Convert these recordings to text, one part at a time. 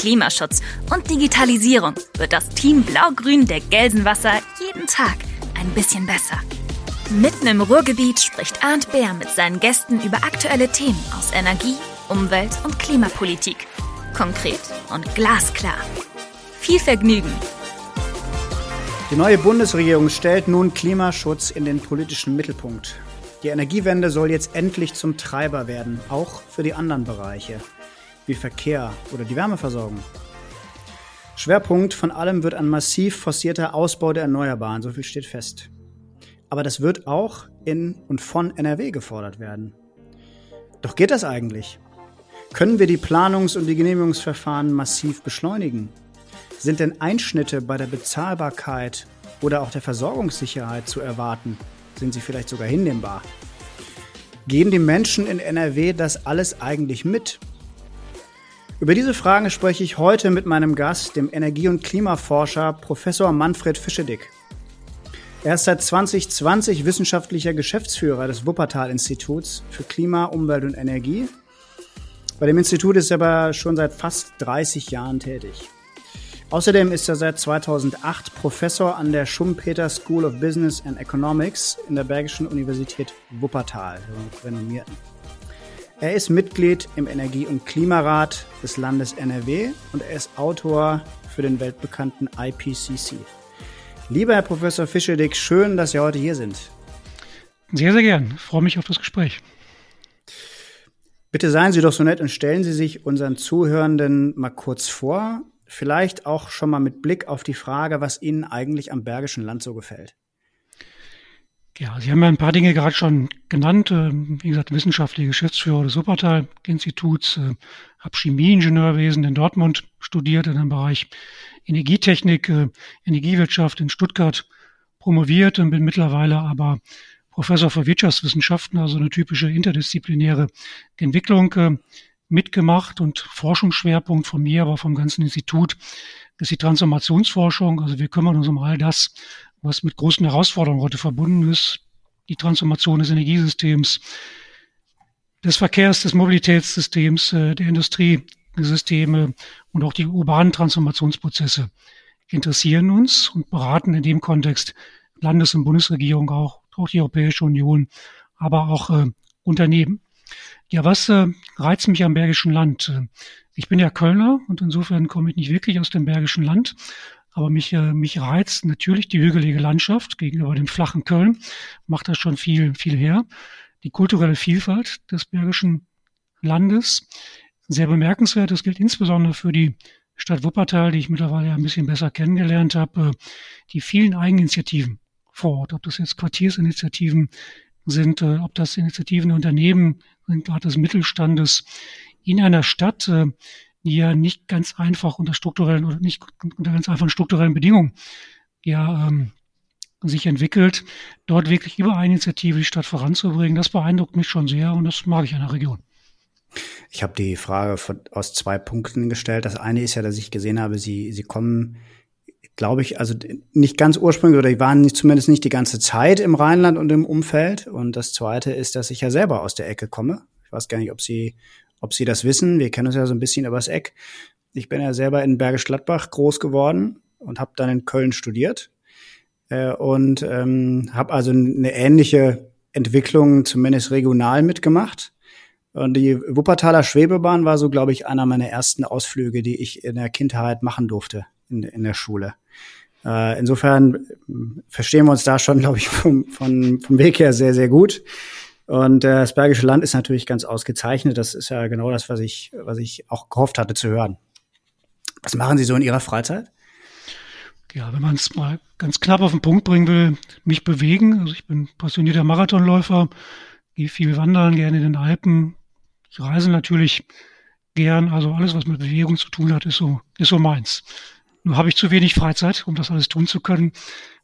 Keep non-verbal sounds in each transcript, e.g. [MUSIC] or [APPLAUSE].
Klimaschutz und Digitalisierung wird das Team Blau-Grün der Gelsenwasser jeden Tag ein bisschen besser. Mitten im Ruhrgebiet spricht Arndt Bär mit seinen Gästen über aktuelle Themen aus Energie, Umwelt und Klimapolitik. Konkret und glasklar. Viel Vergnügen! Die neue Bundesregierung stellt nun Klimaschutz in den politischen Mittelpunkt. Die Energiewende soll jetzt endlich zum Treiber werden, auch für die anderen Bereiche, wie Verkehr oder die Wärmeversorgung. Schwerpunkt von allem wird ein massiv forcierter Ausbau der Erneuerbaren, so viel steht fest. Aber das wird auch in und von NRW gefordert werden. Doch geht das eigentlich? Können wir die Planungs- und die Genehmigungsverfahren massiv beschleunigen? Sind denn Einschnitte bei der Bezahlbarkeit oder auch der Versorgungssicherheit zu erwarten? Sind sie vielleicht sogar hinnehmbar? Gehen die Menschen in NRW das alles eigentlich mit? Über diese Fragen spreche ich heute mit meinem Gast, dem Energie- und Klimaforscher Professor Manfred Fischedick. Er ist seit 2020 wissenschaftlicher Geschäftsführer des Wuppertal-Instituts für Klima, Umwelt und Energie. Bei dem Institut ist er aber schon seit fast 30 Jahren tätig. Außerdem ist er seit 2008 Professor an der Schumpeter School of Business and Economics in der Bergischen Universität Wuppertal, renommierten. Er ist Mitglied im Energie- und Klimarat des Landes NRW und er ist Autor für den weltbekannten IPCC. Lieber Herr Professor Fischedick, schön, dass Sie heute hier sind. Sehr, sehr gern. Ich freue mich auf das Gespräch. Bitte seien Sie doch so nett und stellen Sie sich unseren Zuhörenden mal kurz vor. Vielleicht auch schon mal mit Blick auf die Frage, was Ihnen eigentlich am Bergischen Land so gefällt. Ja, Sie haben ja ein paar Dinge gerade schon genannt. Ähm, wie gesagt, wissenschaftliche Geschäftsführer des Wuppertal-Instituts, äh, habe Chemieingenieurwesen in Dortmund studiert, in dem Bereich Energietechnik, äh, Energiewirtschaft in Stuttgart promoviert und bin mittlerweile aber Professor für Wirtschaftswissenschaften, also eine typische interdisziplinäre Entwicklung äh, mitgemacht und Forschungsschwerpunkt von mir, aber vom ganzen Institut ist die Transformationsforschung. Also wir kümmern uns um all das, was mit großen Herausforderungen heute verbunden ist. Die Transformation des Energiesystems, des Verkehrs, des Mobilitätssystems, äh, der Industriesysteme und auch die urbanen Transformationsprozesse interessieren uns und beraten in dem Kontext Landes- und Bundesregierung auch, auch die Europäische Union, aber auch äh, Unternehmen. Ja, was äh, reizt mich am Bergischen Land? Ich bin ja Kölner und insofern komme ich nicht wirklich aus dem Bergischen Land. Aber mich, äh, mich reizt natürlich die hügelige Landschaft gegenüber dem flachen Köln. Macht das schon viel, viel her. Die kulturelle Vielfalt des Bergischen Landes. Sehr bemerkenswert. Das gilt insbesondere für die Stadt Wuppertal, die ich mittlerweile ein bisschen besser kennengelernt habe. Die vielen Eigeninitiativen vor Ort. Ob das jetzt Quartiersinitiativen sind, äh, ob das Initiativen der Unternehmen sind, gerade des Mittelstandes in einer Stadt, äh, ja nicht ganz einfach unter strukturellen oder nicht unter ganz einfachen strukturellen Bedingungen ja ähm, sich entwickelt, dort wirklich über eine Initiative die Stadt voranzubringen, das beeindruckt mich schon sehr und das mag ich an der Region. Ich habe die Frage von, aus zwei Punkten gestellt. Das eine ist ja, dass ich gesehen habe, Sie, Sie kommen, glaube ich, also nicht ganz ursprünglich oder waren nicht, zumindest nicht die ganze Zeit im Rheinland und im Umfeld. Und das zweite ist, dass ich ja selber aus der Ecke komme. Ich weiß gar nicht, ob Sie ob Sie das wissen. Wir kennen uns ja so ein bisschen übers Eck. Ich bin ja selber in Bergisch Gladbach groß geworden und habe dann in Köln studiert äh, und ähm, habe also eine ähnliche Entwicklung zumindest regional mitgemacht. Und die Wuppertaler Schwebebahn war so, glaube ich, einer meiner ersten Ausflüge, die ich in der Kindheit machen durfte in, in der Schule. Äh, insofern äh, verstehen wir uns da schon, glaube ich, vom, vom, vom Weg her sehr, sehr gut. Und äh, das Bergische Land ist natürlich ganz ausgezeichnet. Das ist ja genau das, was ich, was ich auch gehofft hatte zu hören. Was machen Sie so in Ihrer Freizeit? Ja, wenn man es mal ganz knapp auf den Punkt bringen will, mich bewegen. Also ich bin passionierter Marathonläufer, gehe viel wandern, gerne in den Alpen. Ich reise natürlich gern. Also alles, was mit Bewegung zu tun hat, ist so, ist so meins. Nur habe ich zu wenig Freizeit, um das alles tun zu können.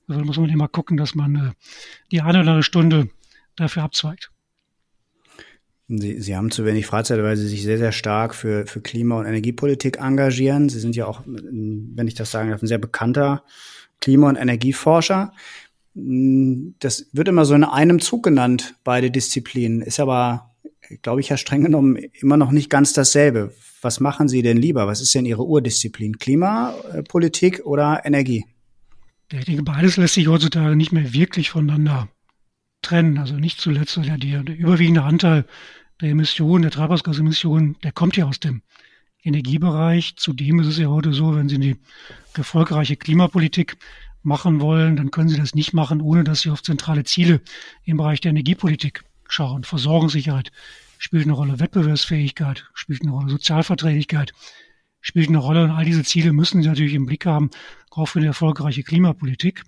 Also muss man immer gucken, dass man äh, die eine oder andere Stunde dafür abzweigt. Sie, Sie haben zu wenig Freizeit, weil Sie sich sehr, sehr stark für, für Klima- und Energiepolitik engagieren. Sie sind ja auch, wenn ich das sagen darf, ein sehr bekannter Klima- und Energieforscher. Das wird immer so in einem Zug genannt, beide Disziplinen. Ist aber, glaube ich, ja streng genommen immer noch nicht ganz dasselbe. Was machen Sie denn lieber? Was ist denn Ihre Urdisziplin? Klimapolitik oder Energie? Ich denke, beides lässt sich heutzutage nicht mehr wirklich voneinander trennen. Also nicht zuletzt der, der, überwiegende Anteil der Emissionen, der Treibhausgasemissionen, der kommt ja aus dem Energiebereich. Zudem ist es ja heute so, wenn Sie eine erfolgreiche Klimapolitik machen wollen, dann können Sie das nicht machen, ohne dass Sie auf zentrale Ziele im Bereich der Energiepolitik schauen. Versorgungssicherheit spielt eine Rolle, Wettbewerbsfähigkeit spielt eine Rolle, Sozialverträglichkeit spielt eine Rolle. Und all diese Ziele müssen Sie natürlich im Blick haben, auch für eine erfolgreiche Klimapolitik.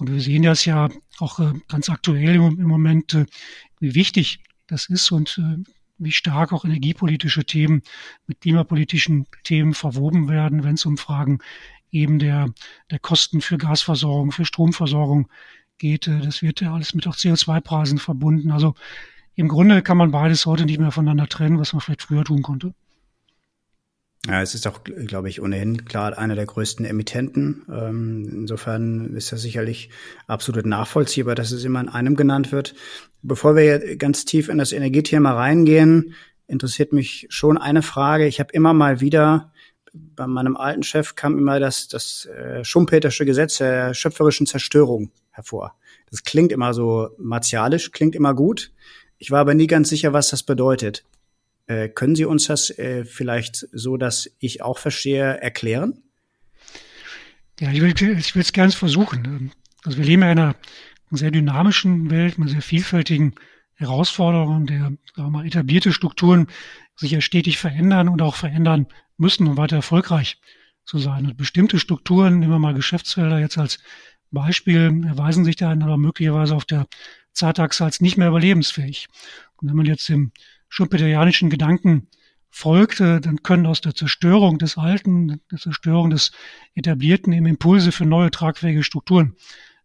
Und wir sehen das ja auch äh, ganz aktuell im, Moment, äh, wie wichtig das ist und äh, wie stark auch energiepolitische Themen mit klimapolitischen Themen verwoben werden, wenn es um Fragen eben der, der Kosten für Gasversorgung, für Stromversorgung geht. Das wird ja alles mit auch CO2-Preisen verbunden. Also im Grunde kann man beides heute nicht mehr voneinander trennen, was man vielleicht früher tun konnte. Ja, es ist auch, glaube ich, ohnehin klar einer der größten Emittenten. Ähm, insofern ist das sicherlich absolut nachvollziehbar, dass es immer in einem genannt wird. Bevor wir ganz tief in das Energiethema reingehen, interessiert mich schon eine Frage. Ich habe immer mal wieder bei meinem alten Chef kam immer das, das äh, Schumpetersche Gesetz der schöpferischen Zerstörung hervor. Das klingt immer so martialisch, klingt immer gut. Ich war aber nie ganz sicher, was das bedeutet. Äh, können Sie uns das äh, vielleicht so, dass ich auch verstehe, erklären? Ja, ich will ich will es gerne versuchen. Also wir leben ja in einer sehr dynamischen Welt mit sehr vielfältigen Herausforderungen, der sagen wir mal, etablierte Strukturen sich ja stetig verändern und auch verändern müssen, um weiter erfolgreich zu sein. Und bestimmte Strukturen, nehmen wir mal Geschäftsfelder jetzt als Beispiel, erweisen sich dann aber möglicherweise auf der Zeitachse als nicht mehr überlebensfähig. Und wenn man jetzt dem schumpeterianischen Gedanken folgt, dann können aus der Zerstörung des Alten, der Zerstörung des Etablierten eben Impulse für neue tragfähige Strukturen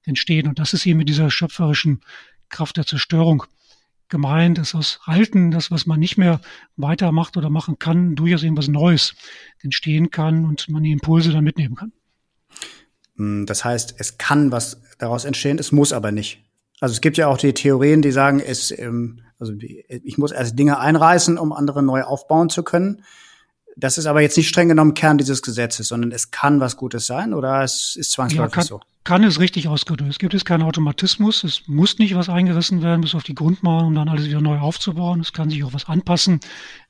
entstehen. Und das ist eben mit dieser schöpferischen Kraft der Zerstörung gemeint, dass aus Alten, das, was man nicht mehr weitermacht oder machen kann, durchaus eben was Neues entstehen kann und man die Impulse dann mitnehmen kann. Hm, das heißt, es kann was daraus entstehen, es muss aber nicht. Also es gibt ja auch die Theorien, die sagen, es, ähm, also ich muss erst Dinge einreißen, um andere neu aufbauen zu können. Das ist aber jetzt nicht streng genommen Kern dieses Gesetzes, sondern es kann was Gutes sein oder es ist zwangsläufig ja, kann, so? Kann es richtig ausgedrückt. Es gibt jetzt keinen Automatismus. Es muss nicht was eingerissen werden bis auf die Grundmauern, um dann alles wieder neu aufzubauen. Es kann sich auch was anpassen,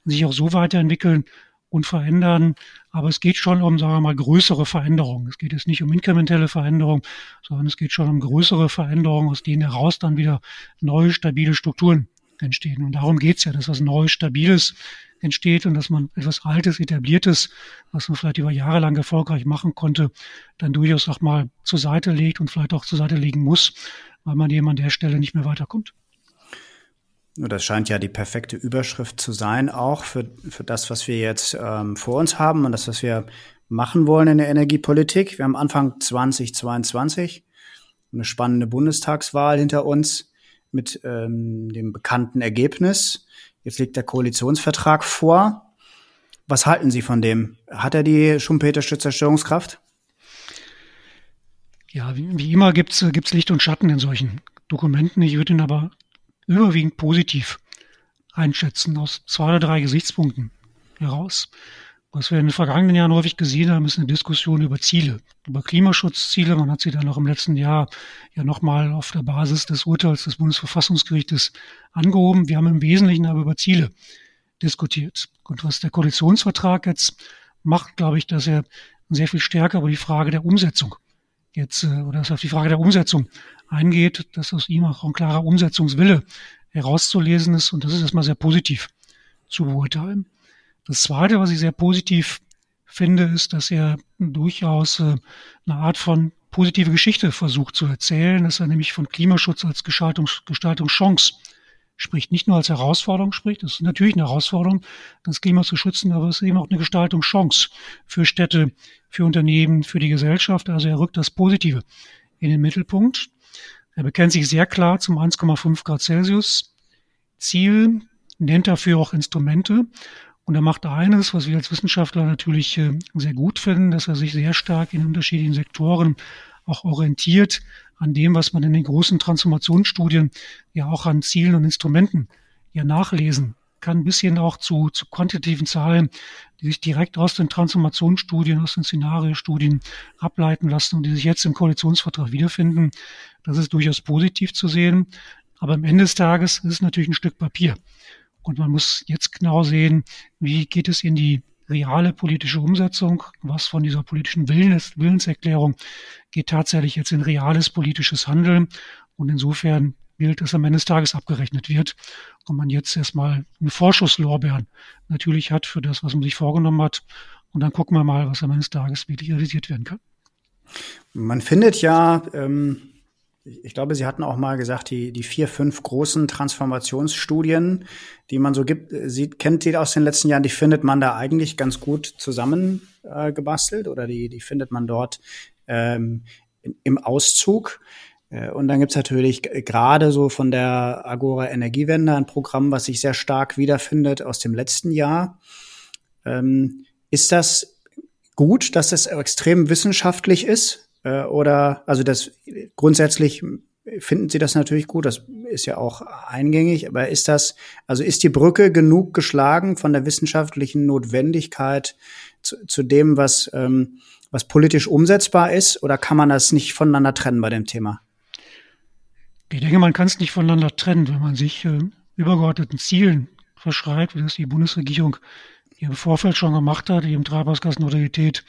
sich auch so weiterentwickeln und verändern. Aber es geht schon um, sagen wir mal, größere Veränderungen. Es geht jetzt nicht um inkrementelle Veränderungen, sondern es geht schon um größere Veränderungen, aus denen heraus dann wieder neue, stabile Strukturen entstehen. Und darum geht's ja, dass was Neues, Stabiles entsteht und dass man etwas Altes, Etabliertes, was man vielleicht über Jahre lang erfolgreich machen konnte, dann durchaus auch mal zur Seite legt und vielleicht auch zur Seite legen muss, weil man eben an der Stelle nicht mehr weiterkommt. Das scheint ja die perfekte Überschrift zu sein, auch für, für das, was wir jetzt ähm, vor uns haben und das, was wir machen wollen in der Energiepolitik. Wir haben Anfang 2022 eine spannende Bundestagswahl hinter uns mit ähm, dem bekannten Ergebnis. Jetzt liegt der Koalitionsvertrag vor. Was halten Sie von dem? Hat er die Schumpetersche Zerstörungskraft? Ja, wie, wie immer gibt's gibt's Licht und Schatten in solchen Dokumenten. Ich würde ihn aber überwiegend positiv einschätzen, aus zwei oder drei Gesichtspunkten heraus. Was wir in den vergangenen Jahren häufig gesehen haben, ist eine Diskussion über Ziele, über Klimaschutzziele. Man hat sie dann auch im letzten Jahr ja nochmal auf der Basis des Urteils des Bundesverfassungsgerichtes angehoben. Wir haben im Wesentlichen aber über Ziele diskutiert. Und was der Koalitionsvertrag jetzt macht, glaube ich, dass er sehr viel stärker über die Frage der Umsetzung jetzt, äh, oder dass er auf die Frage der Umsetzung eingeht, dass aus ihm auch ein klarer Umsetzungswille herauszulesen ist. Und das ist erstmal sehr positiv zu beurteilen. Das Zweite, was ich sehr positiv finde, ist, dass er durchaus äh, eine Art von positive Geschichte versucht zu erzählen, dass er nämlich von Klimaschutz als Gestaltungs Gestaltungschance spricht, nicht nur als Herausforderung spricht. Das ist natürlich eine Herausforderung, das Klima zu schützen, aber es ist eben auch eine Gestaltungschance für Städte, für Unternehmen, für die Gesellschaft. Also er rückt das Positive in den Mittelpunkt. Er bekennt sich sehr klar zum 1,5 Grad Celsius Ziel, nennt dafür auch Instrumente. Und er macht eines, was wir als Wissenschaftler natürlich äh, sehr gut finden, dass er sich sehr stark in unterschiedlichen Sektoren auch orientiert an dem, was man in den großen Transformationsstudien ja auch an Zielen und Instrumenten ja nachlesen kann, bis hin auch zu, zu quantitativen Zahlen, die sich direkt aus den Transformationsstudien, aus den Szenariostudien ableiten lassen und die sich jetzt im Koalitionsvertrag wiederfinden. Das ist durchaus positiv zu sehen. Aber am Ende des Tages ist es natürlich ein Stück Papier. Und man muss jetzt genau sehen, wie geht es in die reale politische Umsetzung, was von dieser politischen Willens, Willenserklärung geht tatsächlich jetzt in reales politisches Handeln. Und insofern gilt, dass am Ende des Tages abgerechnet wird und man jetzt erstmal eine Vorschusslorbeeren natürlich hat für das, was man sich vorgenommen hat. Und dann gucken wir mal, was am Ende des Tages wirklich realisiert werden kann. Man findet ja, ähm, ich glaube, Sie hatten auch mal gesagt, die, die vier, fünf großen Transformationsstudien, die man so gibt, sieht, kennt die aus den letzten Jahren, die findet man da eigentlich ganz gut zusammengebastelt äh, oder die, die findet man dort ähm, im Auszug. Äh, und dann gibt's natürlich gerade so von der Agora Energiewende ein Programm, was sich sehr stark wiederfindet aus dem letzten Jahr. Ähm, ist das gut, dass es extrem wissenschaftlich ist? Äh, oder also das grundsätzlich finden Sie das natürlich gut, das ist ja auch eingängig, aber ist das, also ist die Brücke genug geschlagen von der wissenschaftlichen Notwendigkeit zu, zu dem, was, ähm, was politisch umsetzbar ist, oder kann man das nicht voneinander trennen bei dem Thema? Ich denke, man kann es nicht voneinander trennen, wenn man sich äh, übergeordneten Zielen verschreibt, wie das die Bundesregierung im Vorfeld schon gemacht hat, eben Treibhausgasneutralität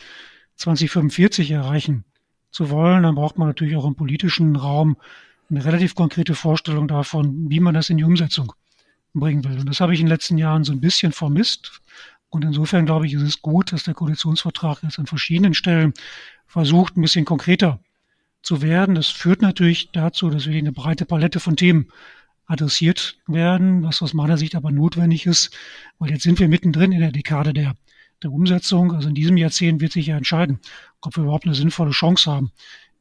2045 erreichen zu wollen, dann braucht man natürlich auch im politischen Raum eine relativ konkrete Vorstellung davon, wie man das in die Umsetzung bringen will. Und das habe ich in den letzten Jahren so ein bisschen vermisst. Und insofern glaube ich, ist es gut, dass der Koalitionsvertrag jetzt an verschiedenen Stellen versucht, ein bisschen konkreter zu werden. Das führt natürlich dazu, dass wir eine breite Palette von Themen adressiert werden, was aus meiner Sicht aber notwendig ist, weil jetzt sind wir mittendrin in der Dekade der der Umsetzung, also in diesem Jahrzehnt wird sich ja entscheiden, ob wir überhaupt eine sinnvolle Chance haben,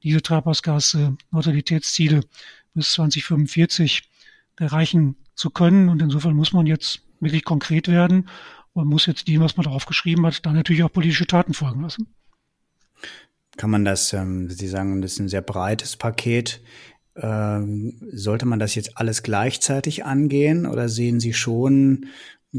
diese Treibhausgas-Neutralitätsziele bis 2045 erreichen zu können. Und insofern muss man jetzt wirklich konkret werden und muss jetzt dem, was man darauf geschrieben hat, dann natürlich auch politische Taten folgen lassen. Kann man das, ähm, Sie sagen, das ist ein sehr breites Paket. Ähm, sollte man das jetzt alles gleichzeitig angehen oder sehen Sie schon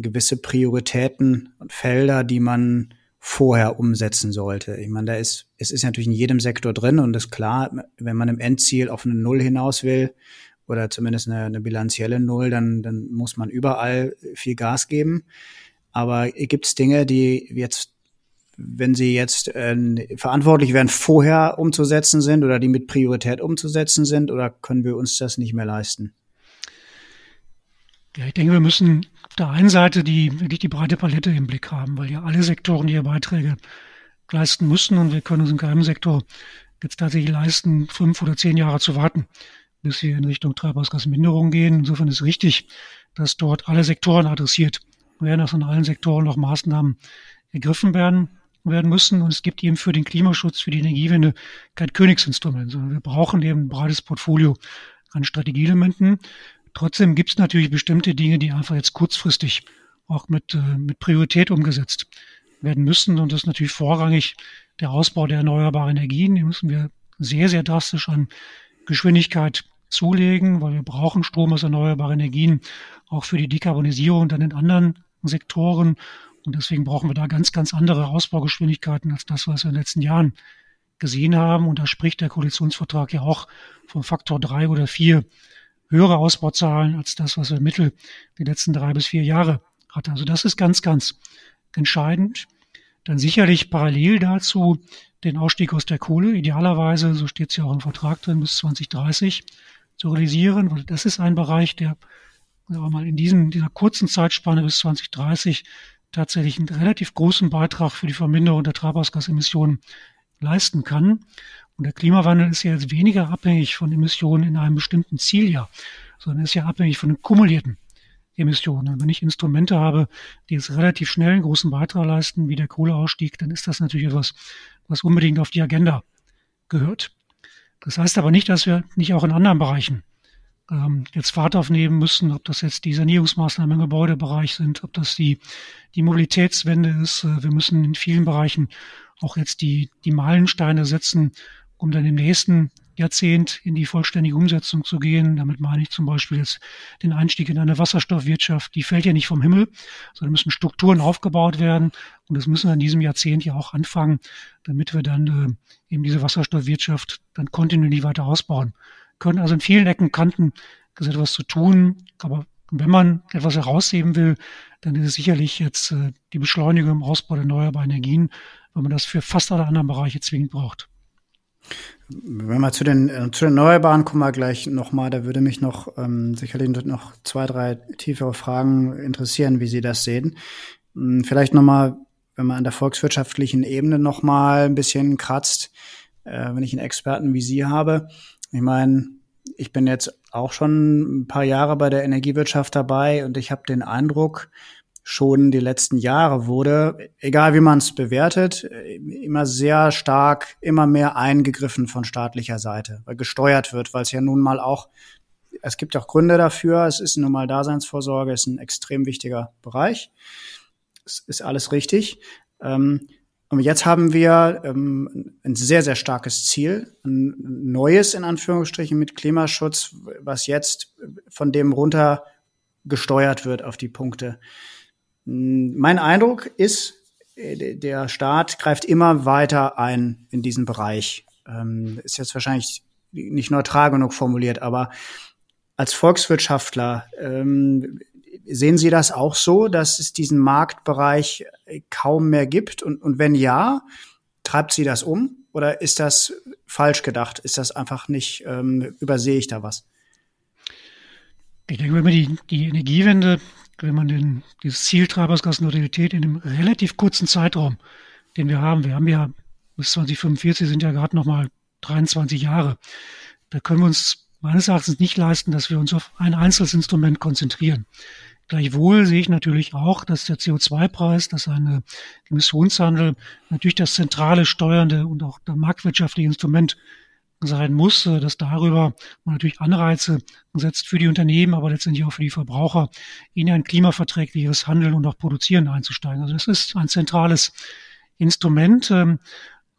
gewisse Prioritäten und Felder, die man vorher umsetzen sollte. Ich meine, da ist, es ist natürlich in jedem Sektor drin und ist klar, wenn man im Endziel auf eine Null hinaus will oder zumindest eine, eine bilanzielle Null, dann, dann muss man überall viel Gas geben. Aber gibt es Dinge, die jetzt, wenn sie jetzt äh, verantwortlich wären, vorher umzusetzen sind oder die mit Priorität umzusetzen sind oder können wir uns das nicht mehr leisten? Ja, ich denke, wir müssen der einen Seite die, wirklich die breite Palette im Blick haben, weil ja alle Sektoren ihre Beiträge leisten müssen und wir können uns in keinem Sektor jetzt tatsächlich leisten, fünf oder zehn Jahre zu warten, bis wir in Richtung Treibhausgasminderung gehen. Insofern ist richtig, dass dort alle Sektoren adressiert werden, dass in allen Sektoren noch Maßnahmen ergriffen werden werden müssen. Und es gibt eben für den Klimaschutz, für die Energiewende kein Königsinstrument, sondern wir brauchen eben ein breites Portfolio an Strategieelementen. Trotzdem gibt es natürlich bestimmte Dinge, die einfach jetzt kurzfristig auch mit, äh, mit Priorität umgesetzt werden müssen. Und das ist natürlich vorrangig der Ausbau der erneuerbaren Energien. Die müssen wir sehr, sehr drastisch an Geschwindigkeit zulegen, weil wir brauchen Strom aus erneuerbaren Energien auch für die Dekarbonisierung dann in anderen Sektoren. Und deswegen brauchen wir da ganz, ganz andere Ausbaugeschwindigkeiten als das, was wir in den letzten Jahren gesehen haben. Und da spricht der Koalitionsvertrag ja auch vom Faktor drei oder vier höhere Ausbauzahlen als das, was wir Mittel die letzten drei bis vier Jahre hatten. Also das ist ganz, ganz entscheidend. Dann sicherlich parallel dazu den Ausstieg aus der Kohle, idealerweise, so steht es ja auch im Vertrag drin, bis 2030 zu realisieren, weil das ist ein Bereich, der sagen wir mal, in diesem, dieser kurzen Zeitspanne bis 2030 tatsächlich einen relativ großen Beitrag für die Verminderung der Treibhausgasemissionen leisten kann. Und der Klimawandel ist ja jetzt weniger abhängig von Emissionen in einem bestimmten Zieljahr, sondern ist ja abhängig von den kumulierten Emissionen. Und wenn ich Instrumente habe, die jetzt relativ schnell einen großen Beitrag leisten, wie der Kohleausstieg, dann ist das natürlich etwas, was unbedingt auf die Agenda gehört. Das heißt aber nicht, dass wir nicht auch in anderen Bereichen ähm, jetzt Fahrt aufnehmen müssen, ob das jetzt die Sanierungsmaßnahmen im Gebäudebereich sind, ob das die, die Mobilitätswende ist. Äh, wir müssen in vielen Bereichen auch jetzt die, die Meilensteine setzen, um dann im nächsten Jahrzehnt in die vollständige Umsetzung zu gehen. Damit meine ich zum Beispiel jetzt den Einstieg in eine Wasserstoffwirtschaft. Die fällt ja nicht vom Himmel, sondern müssen Strukturen aufgebaut werden. Und das müssen wir in diesem Jahrzehnt ja auch anfangen, damit wir dann äh, eben diese Wasserstoffwirtschaft dann kontinuierlich weiter ausbauen können. Also in vielen Ecken, Kanten ist etwas zu tun. Aber wenn man etwas herausheben will, dann ist es sicherlich jetzt äh, die Beschleunigung im Ausbau der erneuerbaren Energien, weil man das für fast alle anderen Bereiche zwingend braucht. Wenn wir zu den, äh, zu den Erneuerbaren kommen wir gleich nochmal, da würde mich noch ähm, sicherlich noch zwei, drei tiefere Fragen interessieren, wie Sie das sehen. Hm, vielleicht nochmal, wenn man an der volkswirtschaftlichen Ebene nochmal ein bisschen kratzt, äh, wenn ich einen Experten wie Sie habe. Ich meine, ich bin jetzt auch schon ein paar Jahre bei der Energiewirtschaft dabei und ich habe den Eindruck, schon die letzten Jahre wurde, egal wie man es bewertet, immer sehr stark, immer mehr eingegriffen von staatlicher Seite, weil gesteuert wird, weil es ja nun mal auch, es gibt auch Gründe dafür, es ist nun mal Daseinsvorsorge, ist ein extrem wichtiger Bereich. Es ist alles richtig. Ähm, und jetzt haben wir ähm, ein sehr, sehr starkes Ziel, ein neues in Anführungsstrichen mit Klimaschutz, was jetzt von dem runter gesteuert wird auf die Punkte. Mein Eindruck ist, äh, der Staat greift immer weiter ein in diesen Bereich. Ähm, ist jetzt wahrscheinlich nicht neutral genug formuliert, aber als Volkswirtschaftler ähm, sehen Sie das auch so, dass es diesen Marktbereich kaum mehr gibt? Und, und wenn ja, treibt Sie das um? Oder ist das falsch gedacht? Ist das einfach nicht, ähm, übersehe ich da was? Ich denke, wenn man die, die Energiewende wenn man den, dieses Ziel Treibhausgasneutralität in einem relativ kurzen Zeitraum, den wir haben, wir haben ja bis 2045 sind ja gerade noch mal 23 Jahre, da können wir uns meines Erachtens nicht leisten, dass wir uns auf ein einzelnes Instrument konzentrieren. Gleichwohl sehe ich natürlich auch, dass der CO2-Preis, dass ein Emissionshandel natürlich das zentrale steuernde und auch der marktwirtschaftliche Instrument sein muss, äh, dass darüber man natürlich Anreize setzt für die Unternehmen, aber letztendlich auch für die Verbraucher, in ein klimaverträgliches Handeln und auch Produzieren einzusteigen. Also das ist ein zentrales Instrument. Ähm,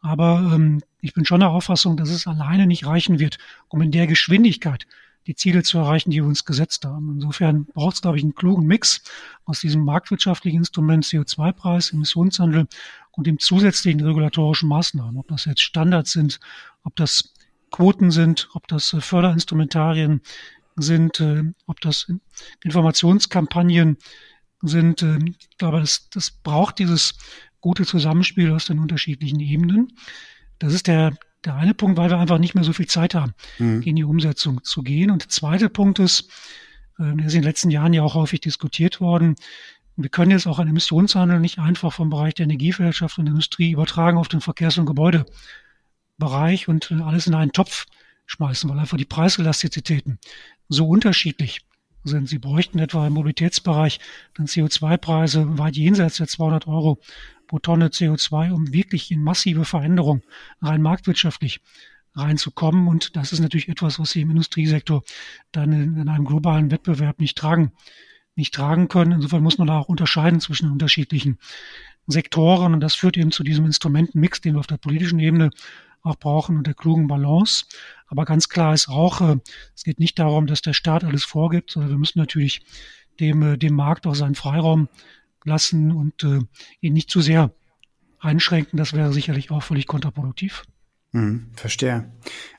aber ähm, ich bin schon der Auffassung, dass es alleine nicht reichen wird, um in der Geschwindigkeit die Ziele zu erreichen, die wir uns gesetzt haben. Insofern braucht es, glaube ich, einen klugen Mix aus diesem marktwirtschaftlichen Instrument CO2-Preis, Emissionshandel und dem zusätzlichen regulatorischen Maßnahmen. Ob das jetzt Standards sind, ob das Quoten sind, ob das äh, Förderinstrumentarien sind, äh, ob das Informationskampagnen sind. Äh, ich glaube, das, das braucht dieses gute Zusammenspiel aus den unterschiedlichen Ebenen. Das ist der, der eine Punkt, weil wir einfach nicht mehr so viel Zeit haben, mhm. in die Umsetzung zu gehen. Und der zweite Punkt ist, der ist in den letzten Jahren ja auch häufig diskutiert worden, wir können jetzt auch einen Emissionshandel nicht einfach vom Bereich der Energiewirtschaft und Industrie übertragen auf den Verkehrs- und Gebäude. Bereich und äh, alles in einen Topf schmeißen, weil einfach die Preiselastizitäten so unterschiedlich sind. Sie bräuchten etwa im Mobilitätsbereich dann CO2-Preise weit jenseits der 200 Euro pro Tonne CO2, um wirklich in massive Veränderungen rein marktwirtschaftlich reinzukommen. Und das ist natürlich etwas, was Sie im Industriesektor dann in, in einem globalen Wettbewerb nicht tragen, nicht tragen können. Insofern muss man da auch unterscheiden zwischen unterschiedlichen Sektoren. Und das führt eben zu diesem Instrumentenmix, den wir auf der politischen Ebene auch brauchen und der klugen Balance. Aber ganz klar ist auch, äh, es geht nicht darum, dass der Staat alles vorgibt, sondern wir müssen natürlich dem, äh, dem Markt auch seinen Freiraum lassen und äh, ihn nicht zu sehr einschränken. Das wäre sicherlich auch völlig kontraproduktiv. Hm, verstehe.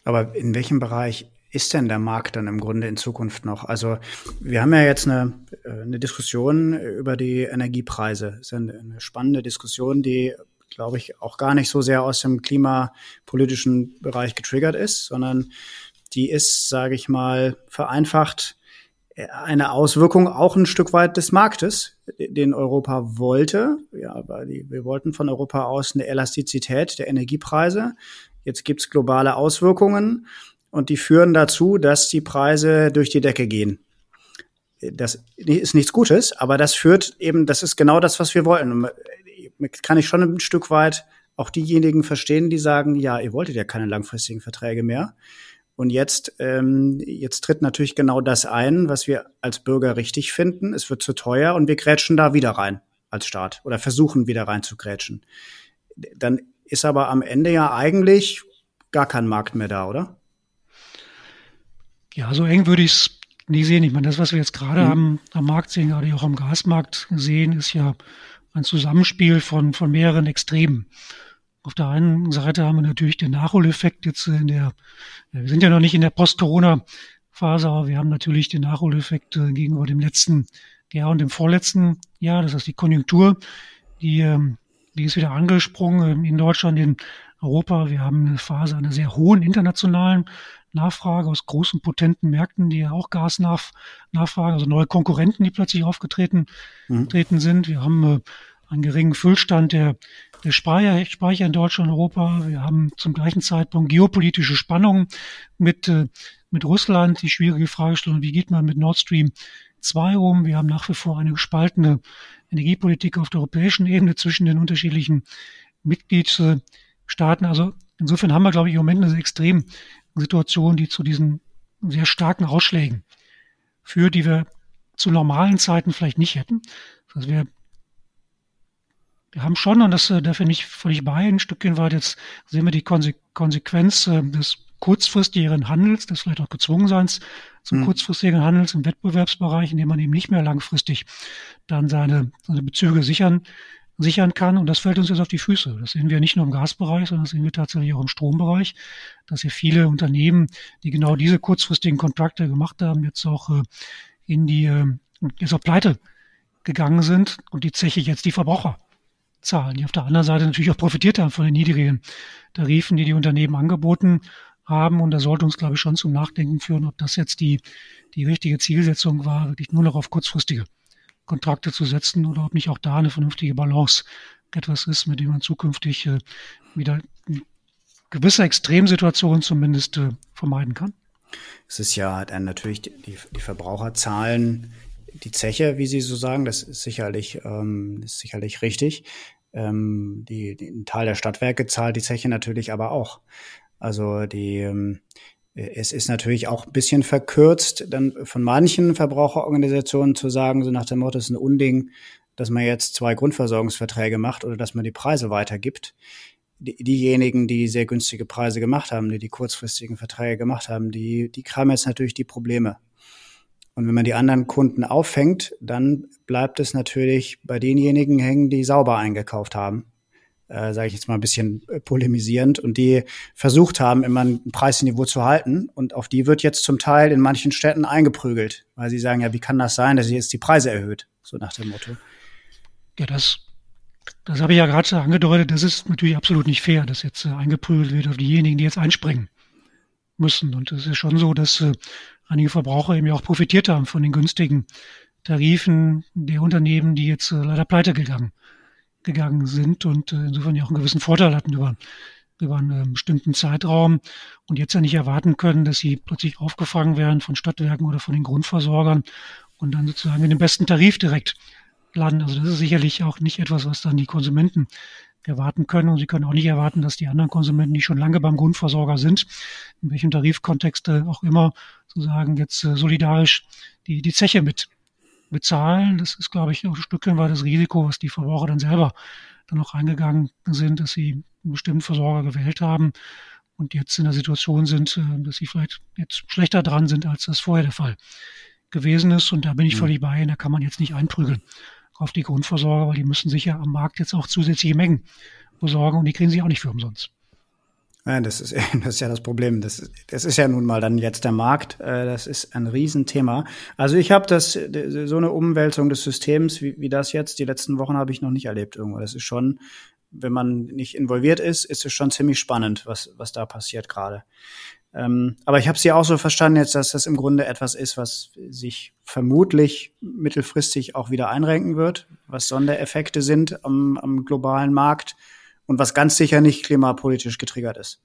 Aber in welchem Bereich ist denn der Markt dann im Grunde in Zukunft noch? Also wir haben ja jetzt eine, eine Diskussion über die Energiepreise. Das ist eine spannende Diskussion, die glaube ich, auch gar nicht so sehr aus dem klimapolitischen Bereich getriggert ist, sondern die ist, sage ich mal, vereinfacht eine Auswirkung auch ein Stück weit des Marktes, den Europa wollte. Ja, die, wir wollten von Europa aus eine Elastizität der Energiepreise. Jetzt gibt's globale Auswirkungen und die führen dazu, dass die Preise durch die Decke gehen. Das ist nichts Gutes, aber das führt eben, das ist genau das, was wir wollten. Kann ich schon ein Stück weit auch diejenigen verstehen, die sagen, ja, ihr wolltet ja keine langfristigen Verträge mehr. Und jetzt, ähm, jetzt tritt natürlich genau das ein, was wir als Bürger richtig finden. Es wird zu teuer und wir grätschen da wieder rein als Staat oder versuchen wieder rein zu grätschen. Dann ist aber am Ende ja eigentlich gar kein Markt mehr da, oder? Ja, so eng würde ich es nie sehen. Ich meine, das, was wir jetzt gerade mhm. am, am Markt sehen, gerade auch am Gasmarkt sehen, ist ja ein Zusammenspiel von, von mehreren Extremen. Auf der einen Seite haben wir natürlich den Nachholeffekt jetzt in der, wir sind ja noch nicht in der Post-Corona-Phase, aber wir haben natürlich den Nachholeffekt äh, gegenüber dem letzten Jahr und dem vorletzten Jahr. Das heißt, die Konjunktur, die, ähm, die ist wieder angesprungen ähm, in Deutschland, in Europa. Wir haben eine Phase einer sehr hohen internationalen Nachfrage aus großen, potenten Märkten, die ja auch Gas nach, nachfragen, also neue Konkurrenten, die plötzlich aufgetreten mhm. treten sind. Wir haben äh, einen geringen Füllstand der, der Speicher, Speicher in Deutschland und Europa. Wir haben zum gleichen Zeitpunkt geopolitische Spannungen mit, äh, mit Russland, die schwierige Fragestellung, wie geht man mit Nord Stream 2 um? Wir haben nach wie vor eine gespaltene Energiepolitik auf der europäischen Ebene zwischen den unterschiedlichen Mitgliedstaaten. Also insofern haben wir, glaube ich, im Moment eine extrem Situation, die zu diesen sehr starken Ausschlägen führt, die wir zu normalen Zeiten vielleicht nicht hätten. Also wir wir haben schon, und das, äh, da finde ich völlig bei, ein Stückchen weit jetzt sehen wir die Konse Konsequenz äh, des kurzfristigeren Handels, des vielleicht auch Gezwungenseins zum mhm. kurzfristigen Handels im Wettbewerbsbereich, in dem man eben nicht mehr langfristig dann seine, seine Bezüge sichern, sichern kann. Und das fällt uns jetzt auf die Füße. Das sehen wir nicht nur im Gasbereich, sondern das sehen wir tatsächlich auch im Strombereich, dass hier viele Unternehmen, die genau diese kurzfristigen Kontrakte gemacht haben, jetzt auch äh, in die, äh, jetzt auch pleite gegangen sind und die Zeche jetzt die Verbraucher zahlen, die auf der anderen Seite natürlich auch profitiert haben von den niedrigen Tarifen, die die Unternehmen angeboten haben. Und da sollte uns, glaube ich, schon zum Nachdenken führen, ob das jetzt die, die richtige Zielsetzung war, wirklich nur noch auf kurzfristige Kontrakte zu setzen oder ob nicht auch da eine vernünftige Balance etwas ist, mit dem man zukünftig äh, wieder gewisse Extremsituationen zumindest äh, vermeiden kann. Es ist ja dann natürlich die, die Verbraucher zahlen die Zeche, wie Sie so sagen, das ist sicherlich, ähm, ist sicherlich richtig. Ähm, die, die, ein Teil der Stadtwerke zahlt die Zeche natürlich aber auch. Also die, ähm, es ist natürlich auch ein bisschen verkürzt, dann von manchen Verbraucherorganisationen zu sagen, so nach dem Motto, es ist ein Unding, dass man jetzt zwei Grundversorgungsverträge macht oder dass man die Preise weitergibt. Die, diejenigen, die sehr günstige Preise gemacht haben, die die kurzfristigen Verträge gemacht haben, die, die haben jetzt natürlich die Probleme. Und wenn man die anderen Kunden auffängt, dann bleibt es natürlich bei denjenigen hängen, die sauber eingekauft haben. Äh, sage ich jetzt mal ein bisschen äh, polemisierend und die versucht haben, immer ein Preisniveau zu halten und auf die wird jetzt zum Teil in manchen Städten eingeprügelt, weil sie sagen, ja, wie kann das sein, dass ihr jetzt die Preise erhöht, so nach dem Motto. Ja, das, das habe ich ja gerade angedeutet, das ist natürlich absolut nicht fair, dass jetzt äh, eingeprügelt wird auf diejenigen, die jetzt einspringen müssen. Und es ist schon so, dass äh, einige Verbraucher eben ja auch profitiert haben von den günstigen Tarifen der Unternehmen, die jetzt äh, leider pleite gegangen, gegangen sind und äh, insofern ja auch einen gewissen Vorteil hatten über, über einen äh, bestimmten Zeitraum und jetzt ja nicht erwarten können, dass sie plötzlich aufgefangen werden von Stadtwerken oder von den Grundversorgern und dann sozusagen in den besten Tarif direkt landen. Also das ist sicherlich auch nicht etwas, was dann die Konsumenten erwarten können. Und Sie können auch nicht erwarten, dass die anderen Konsumenten, die schon lange beim Grundversorger sind, in welchem Tarifkontext äh, auch immer, sozusagen jetzt äh, solidarisch die, die Zeche mit bezahlen. Das ist, glaube ich, auch ein Stückchen weit das Risiko, was die Verbraucher dann selber dann auch eingegangen sind, dass sie einen bestimmten Versorger gewählt haben und jetzt in der Situation sind, äh, dass sie vielleicht jetzt schlechter dran sind, als das vorher der Fall gewesen ist. Und da bin ich mhm. völlig bei da kann man jetzt nicht einprügeln auf die Grundversorger, weil die müssen sich ja am Markt jetzt auch zusätzliche Mengen besorgen und die kriegen sie auch nicht für umsonst. Ja, das ist, [LAUGHS] das ist ja das Problem. Das, das ist ja nun mal dann jetzt der Markt. Äh, das ist ein Riesenthema. Also ich habe das, so eine Umwälzung des Systems wie, wie das jetzt, die letzten Wochen habe ich noch nicht erlebt irgendwo. Das ist schon, wenn man nicht involviert ist, ist es schon ziemlich spannend, was, was da passiert gerade. Ähm, aber ich habe sie auch so verstanden jetzt, dass das im Grunde etwas ist, was sich vermutlich mittelfristig auch wieder einrenken wird, was Sondereffekte sind am, am globalen Markt und was ganz sicher nicht klimapolitisch getriggert ist.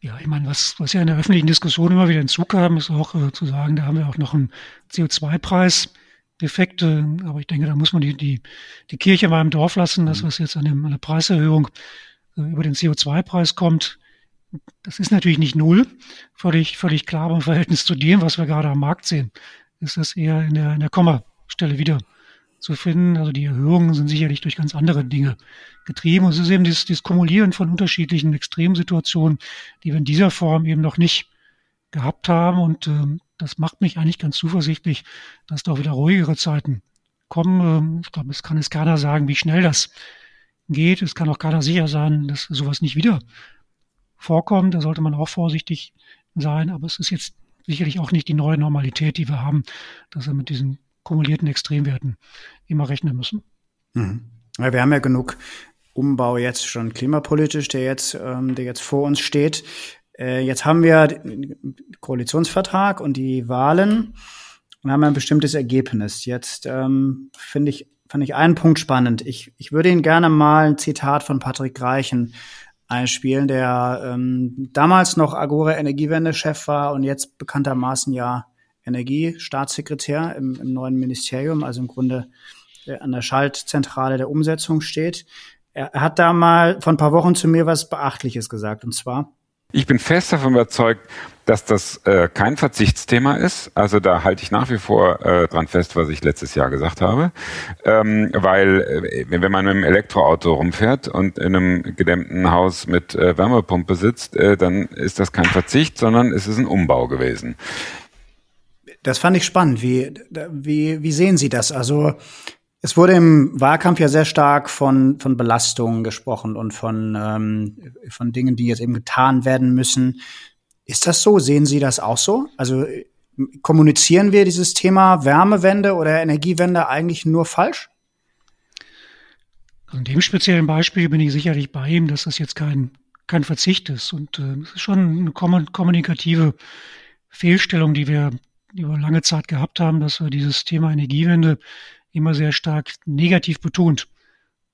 Ja, ich meine, was, was ja in der öffentlichen Diskussion immer wieder hinzukam, ist auch äh, zu sagen, da haben wir auch noch einen CO2-Preis. Defekte, aber ich denke, da muss man die, die, die Kirche mal im Dorf lassen, das, mhm. was jetzt an, dem, an der Preiserhöhung äh, über den CO2-Preis kommt. Das ist natürlich nicht null, völlig, völlig klar, aber im Verhältnis zu dem, was wir gerade am Markt sehen, ist das eher in der, in der Kommastelle wieder zu finden. Also die Erhöhungen sind sicherlich durch ganz andere Dinge getrieben. Und es ist eben dieses, dieses Kumulieren von unterschiedlichen Extremsituationen, die wir in dieser Form eben noch nicht gehabt haben. Und ähm, das macht mich eigentlich ganz zuversichtlich, dass da wieder ruhigere Zeiten kommen. Ähm, ich glaube, es kann es keiner sagen, wie schnell das geht. Es kann auch keiner sicher sein, dass sowas nicht wieder vorkommt. Da sollte man auch vorsichtig sein. Aber es ist jetzt sicherlich auch nicht die neue Normalität, die wir haben, dass wir mit diesen kumulierten Extremwerten immer rechnen müssen. Mhm. Ja, wir haben ja genug Umbau jetzt schon klimapolitisch, der jetzt, ähm, der jetzt vor uns steht. Äh, jetzt haben wir den Koalitionsvertrag und die Wahlen und haben ein bestimmtes Ergebnis. Jetzt ähm, finde ich, fand ich einen Punkt spannend. Ich, ich würde Ihnen gerne mal ein Zitat von Patrick Reichen einspielen, der ähm, damals noch Agora Energiewende-Chef war und jetzt bekanntermaßen ja Energiestaatssekretär im, im neuen Ministerium, also im Grunde äh, an der Schaltzentrale der Umsetzung steht. Er, hat da mal vor ein paar Wochen zu mir was Beachtliches gesagt, und zwar, ich bin fest davon überzeugt, dass das äh, kein Verzichtsthema ist. Also da halte ich nach wie vor äh, dran fest, was ich letztes Jahr gesagt habe. Ähm, weil äh, wenn man mit einem Elektroauto rumfährt und in einem gedämmten Haus mit äh, Wärmepumpe sitzt, äh, dann ist das kein Verzicht, sondern es ist ein Umbau gewesen. Das fand ich spannend. Wie, wie, wie sehen Sie das? Also es wurde im Wahlkampf ja sehr stark von, von Belastungen gesprochen und von, ähm, von Dingen, die jetzt eben getan werden müssen. Ist das so? Sehen Sie das auch so? Also kommunizieren wir dieses Thema Wärmewende oder Energiewende eigentlich nur falsch? Also in dem speziellen Beispiel bin ich sicherlich bei ihm, dass das jetzt kein, kein Verzicht ist. Und äh, es ist schon eine kommunikative Fehlstellung, die wir über lange Zeit gehabt haben, dass wir dieses Thema Energiewende immer sehr stark negativ betont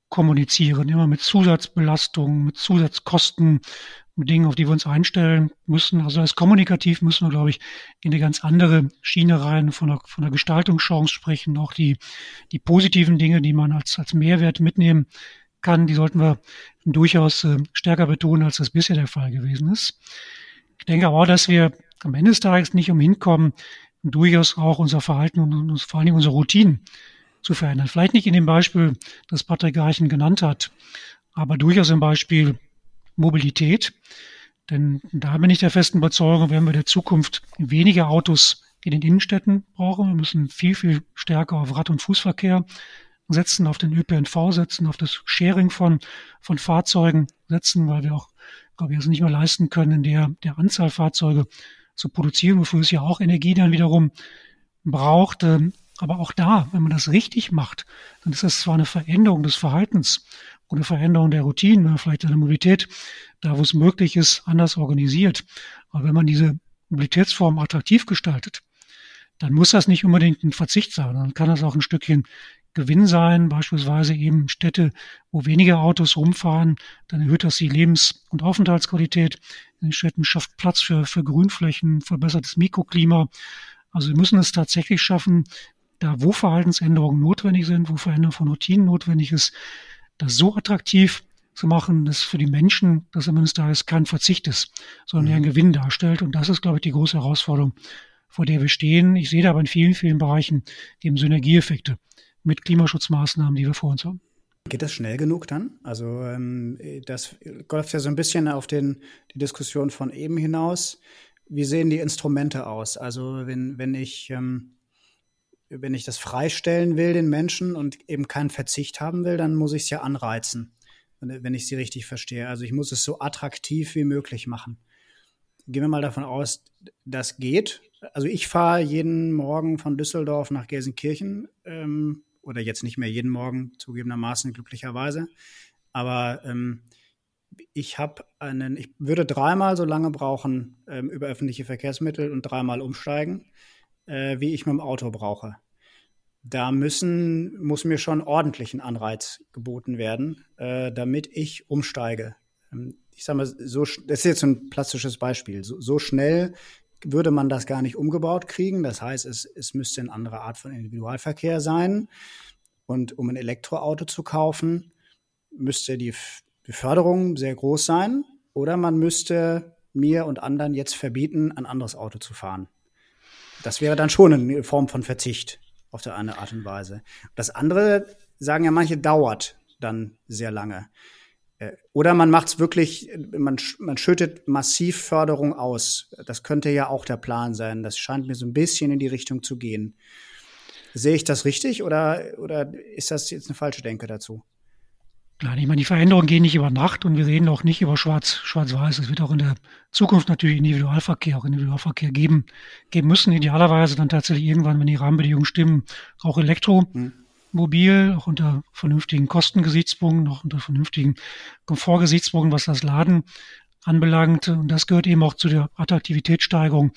kommunizieren, immer mit Zusatzbelastungen, mit Zusatzkosten, mit Dingen, auf die wir uns einstellen müssen. Also als kommunikativ müssen wir, glaube ich, in eine ganz andere Schiene rein, von der, von der Gestaltungschance sprechen, auch die, die positiven Dinge, die man als, als Mehrwert mitnehmen kann, die sollten wir durchaus äh, stärker betonen, als das bisher der Fall gewesen ist. Ich denke aber auch, dass wir am Ende des Tages nicht umhin kommen, durchaus auch unser Verhalten und uns, vor allen Dingen unsere Routinen zu verändern. Vielleicht nicht in dem Beispiel, das Patrick Garchen genannt hat, aber durchaus im Beispiel Mobilität. Denn da bin ich der festen Überzeugung, werden wir der Zukunft weniger Autos in den Innenstädten brauchen. Wir müssen viel, viel stärker auf Rad- und Fußverkehr setzen, auf den ÖPNV setzen, auf das Sharing von, von Fahrzeugen setzen, weil wir auch, glaube ich, es nicht mehr leisten können, in der, der Anzahl Fahrzeuge zu produzieren, wofür es ja auch Energie dann wiederum braucht. Ähm, aber auch da, wenn man das richtig macht, dann ist das zwar eine Veränderung des Verhaltens eine Veränderung der Routinen, vielleicht eine Mobilität, da wo es möglich ist, anders organisiert. Aber wenn man diese Mobilitätsform attraktiv gestaltet, dann muss das nicht unbedingt ein Verzicht sein. Dann kann das auch ein Stückchen Gewinn sein, beispielsweise eben Städte, wo weniger Autos rumfahren, dann erhöht das die Lebens- und Aufenthaltsqualität in den Städten, schafft Platz für, für Grünflächen, verbessert das Mikroklima. Also wir müssen es tatsächlich schaffen, da wo Verhaltensänderungen notwendig sind, wo Veränderung von Routinen notwendig ist, das so attraktiv zu machen, dass für die Menschen das am Ende des Tages kein Verzicht ist, sondern eher ein mhm. Gewinn darstellt. Und das ist, glaube ich, die große Herausforderung, vor der wir stehen. Ich sehe da aber in vielen, vielen Bereichen eben Synergieeffekte mit Klimaschutzmaßnahmen, die wir vor uns haben. Geht das schnell genug dann? Also ähm, das läuft ja so ein bisschen auf den, die Diskussion von eben hinaus. Wie sehen die Instrumente aus? Also wenn, wenn ich ähm, wenn ich das freistellen will, den Menschen und eben keinen Verzicht haben will, dann muss ich es ja anreizen, wenn ich sie richtig verstehe. Also ich muss es so attraktiv wie möglich machen. Gehen wir mal davon aus, das geht. Also ich fahre jeden Morgen von Düsseldorf nach Gelsenkirchen ähm, oder jetzt nicht mehr jeden Morgen, zugegebenermaßen glücklicherweise. Aber ähm, ich habe einen, ich würde dreimal so lange brauchen ähm, über öffentliche Verkehrsmittel und dreimal umsteigen äh, wie ich mit dem Auto brauche. Da müssen, muss mir schon ordentlich ein Anreiz geboten werden, äh, damit ich umsteige. Ähm, ich sag mal, so, das ist jetzt ein plastisches Beispiel, so, so schnell würde man das gar nicht umgebaut kriegen. Das heißt, es, es müsste eine andere Art von Individualverkehr sein. Und um ein Elektroauto zu kaufen, müsste die Beförderung sehr groß sein. Oder man müsste mir und anderen jetzt verbieten, ein anderes Auto zu fahren. Das wäre dann schon eine Form von Verzicht auf der eine Art und Weise. Das andere, sagen ja manche, dauert dann sehr lange. Äh, oder man macht es wirklich, man, man schüttet massiv Förderung aus. Das könnte ja auch der Plan sein. Das scheint mir so ein bisschen in die Richtung zu gehen. Sehe ich das richtig oder, oder ist das jetzt eine falsche Denke dazu? Klar, ich meine, die Veränderungen gehen nicht über Nacht und wir reden auch nicht über Schwarz, Schwarz-Weiß. Es wird auch in der Zukunft natürlich Individualverkehr, auch Individualverkehr geben, geben müssen. Idealerweise dann tatsächlich irgendwann, wenn die Rahmenbedingungen stimmen, auch Elektromobil, auch unter vernünftigen Kostengesichtspunkten, auch unter vernünftigen Komfortgesichtspunkten, was das Laden anbelangt. Und das gehört eben auch zu der Attraktivitätssteigerung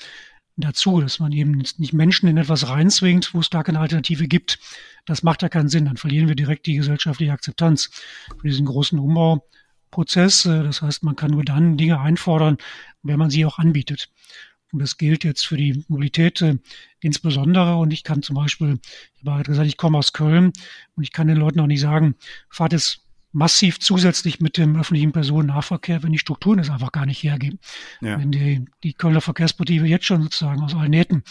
dazu, dass man eben nicht Menschen in etwas reinzwingt, wo es da keine Alternative gibt. Das macht ja keinen Sinn. Dann verlieren wir direkt die gesellschaftliche Akzeptanz für diesen großen Umbauprozess. Das heißt, man kann nur dann Dinge einfordern, wenn man sie auch anbietet. Und das gilt jetzt für die Mobilität äh, insbesondere. Und ich kann zum Beispiel, ich habe gerade gesagt, ich komme aus Köln und ich kann den Leuten auch nicht sagen, fahrt jetzt massiv zusätzlich mit dem öffentlichen Personennahverkehr, wenn die Strukturen es einfach gar nicht hergeben. Ja. Wenn die, die Kölner Verkehrsbetriebe jetzt schon sozusagen aus allen Nähten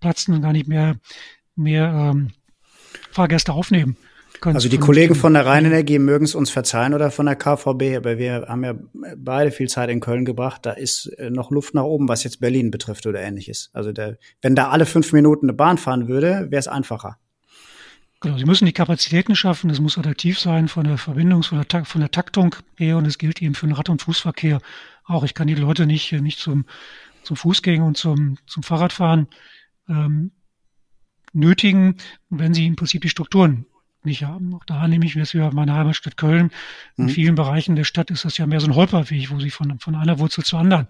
platzen und gar nicht mehr, mehr ähm, Fahrgäste aufnehmen. Also die Kollegen von der Rheinenergie mögen es uns verzeihen oder von der KVB, aber wir haben ja beide viel Zeit in Köln gebracht. Da ist äh, noch Luft nach oben, was jetzt Berlin betrifft oder ähnliches. Also der, wenn da alle fünf Minuten eine Bahn fahren würde, wäre es einfacher. Genau, sie müssen die Kapazitäten schaffen, es muss attraktiv sein von der Verbindung, von der, von der Taktung her und es gilt eben für den Rad- und Fußverkehr auch. Ich kann die Leute nicht, nicht zum, zum Fußgänger und zum, zum Fahrradfahren ähm, nötigen, wenn sie im Prinzip die Strukturen nicht haben. Auch da nehme ich mir das wie meine Heimatstadt Köln. In mhm. vielen Bereichen der Stadt ist das ja mehr so ein Holperweg, wo sie von, von einer Wurzel zur anderen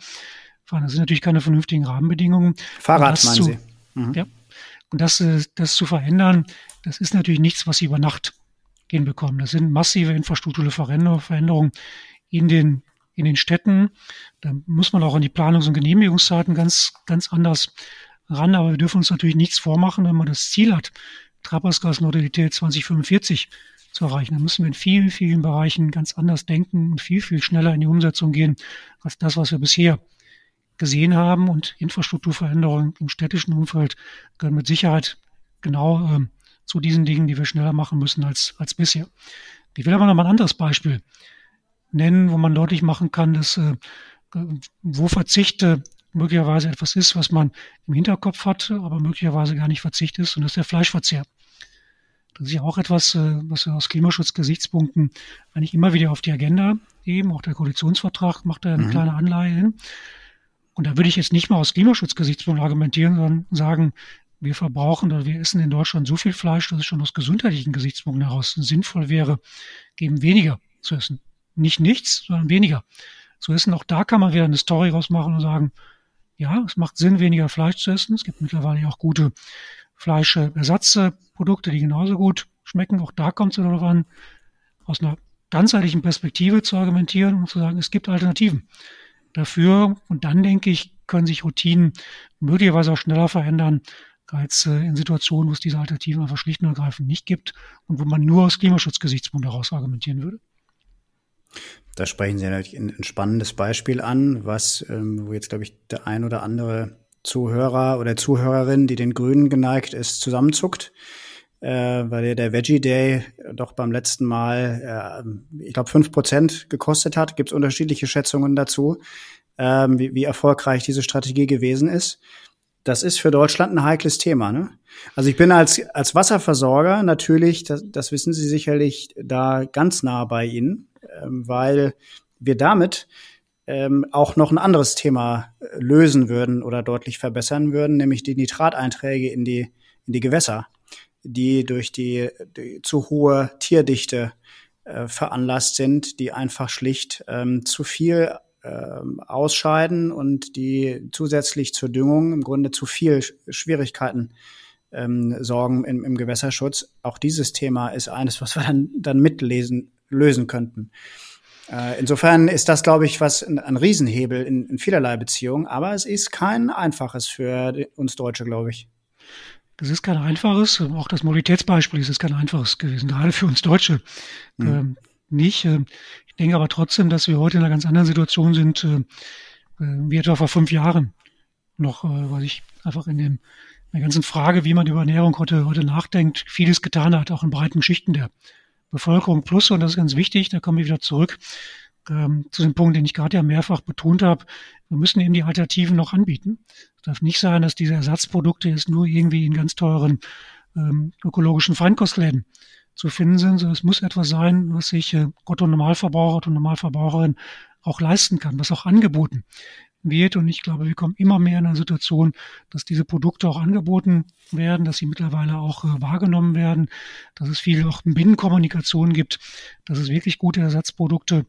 fahren. Das sind natürlich keine vernünftigen Rahmenbedingungen. Fahrrad meinen zu, Sie? Mhm. Ja. Und das, äh, das zu verändern, das ist natürlich nichts, was Sie über Nacht hinbekommen. Das sind massive infrastrukturelle Veränderungen in den, in den Städten. Da muss man auch an die Planungs- und Genehmigungszeiten ganz, ganz anders ran. Aber wir dürfen uns natürlich nichts vormachen, wenn man das Ziel hat, Treibhausgasneutralität 2045 zu erreichen. Dann müssen wir in vielen, vielen Bereichen ganz anders denken und viel, viel schneller in die Umsetzung gehen, als das, was wir bisher gesehen haben. Und Infrastrukturveränderungen im städtischen Umfeld gehören mit Sicherheit genau ähm, zu diesen Dingen, die wir schneller machen müssen als, als bisher. Ich will aber noch mal ein anderes Beispiel nennen, wo man deutlich machen kann, dass äh, wo Verzichte möglicherweise etwas ist, was man im Hinterkopf hat, aber möglicherweise gar nicht Verzicht ist, und das ist der Fleischverzehr. Das ist ja auch etwas, äh, was wir aus Klimaschutzgesichtspunkten eigentlich immer wieder auf die Agenda heben. Auch der Koalitionsvertrag macht da eine mhm. kleine Anleihe hin. Und da würde ich jetzt nicht mal aus Klimaschutzgesichtspunkten argumentieren, sondern sagen, wir verbrauchen oder wir essen in Deutschland so viel Fleisch, dass es schon aus gesundheitlichen Gesichtspunkten heraus sinnvoll wäre, eben weniger zu essen. Nicht nichts, sondern weniger zu essen. Auch da kann man wieder eine Story rausmachen und sagen, ja, es macht Sinn, weniger Fleisch zu essen. Es gibt mittlerweile auch gute Fleischersatzprodukte, die genauso gut schmecken. Auch da kommt es darauf an, aus einer ganzheitlichen Perspektive zu argumentieren und zu sagen, es gibt Alternativen dafür. Und dann denke ich, können sich Routinen möglicherweise auch schneller verändern, als äh, in Situationen, wo es diese Alternativen einfach schlicht und ergreifend nicht gibt und wo man nur aus Klimaschutzgesichtspunkten heraus argumentieren würde. Da sprechen Sie natürlich ein, spannendes Beispiel an, was, ähm, wo jetzt, glaube ich, der ein oder andere Zuhörer oder Zuhörerin, die den Grünen geneigt ist, zusammenzuckt. Äh, weil der, Veggie Day doch beim letzten Mal, äh, ich glaube, fünf Prozent gekostet hat. Gibt es unterschiedliche Schätzungen dazu, äh, wie, wie erfolgreich diese Strategie gewesen ist das ist für Deutschland ein heikles Thema. Ne? Also ich bin als, als Wasserversorger natürlich, das, das wissen Sie sicherlich, da ganz nah bei Ihnen, ähm, weil wir damit ähm, auch noch ein anderes Thema äh, lösen würden oder deutlich verbessern würden, nämlich die Nitrateinträge in die, in die Gewässer, die durch die, die zu hohe Tierdichte äh, veranlasst sind, die einfach schlicht ähm, zu viel ähm, ausscheiden und die zusätzlich zur Düngung im Grunde zu viel Schwierigkeiten ähm, sorgen im, im Gewässerschutz. Auch dieses Thema ist eines, was wir dann, dann mitlesen, lösen könnten. Äh, insofern ist das, glaube ich, was ein, Riesenhebel in, in vielerlei Beziehungen, aber es ist kein einfaches für uns Deutsche, glaube ich. Das ist kein einfaches, auch das Mobilitätsbeispiel ist kein einfaches gewesen, gerade für uns Deutsche mhm. ähm, nicht. Ähm, ich denke aber trotzdem, dass wir heute in einer ganz anderen Situation sind, äh, äh, wie etwa vor fünf Jahren noch, äh, weil ich einfach in dem in der ganzen Frage, wie man über Ernährung heute, heute nachdenkt, vieles getan hat, auch in breiten Schichten der Bevölkerung. Plus, und das ist ganz wichtig, da kommen wir wieder zurück ähm, zu dem Punkt, den ich gerade ja mehrfach betont habe, wir müssen eben die Alternativen noch anbieten. Es darf nicht sein, dass diese Ersatzprodukte jetzt nur irgendwie in ganz teuren ähm, ökologischen Feinkostläden zu finden sind, sondern es muss etwas sein, was sich äh, Otto Normalverbraucher und Normalverbraucherin auch leisten kann, was auch angeboten wird. Und ich glaube, wir kommen immer mehr in eine Situation, dass diese Produkte auch angeboten werden, dass sie mittlerweile auch äh, wahrgenommen werden, dass es viel auch Binnenkommunikation gibt, dass es wirklich gute Ersatzprodukte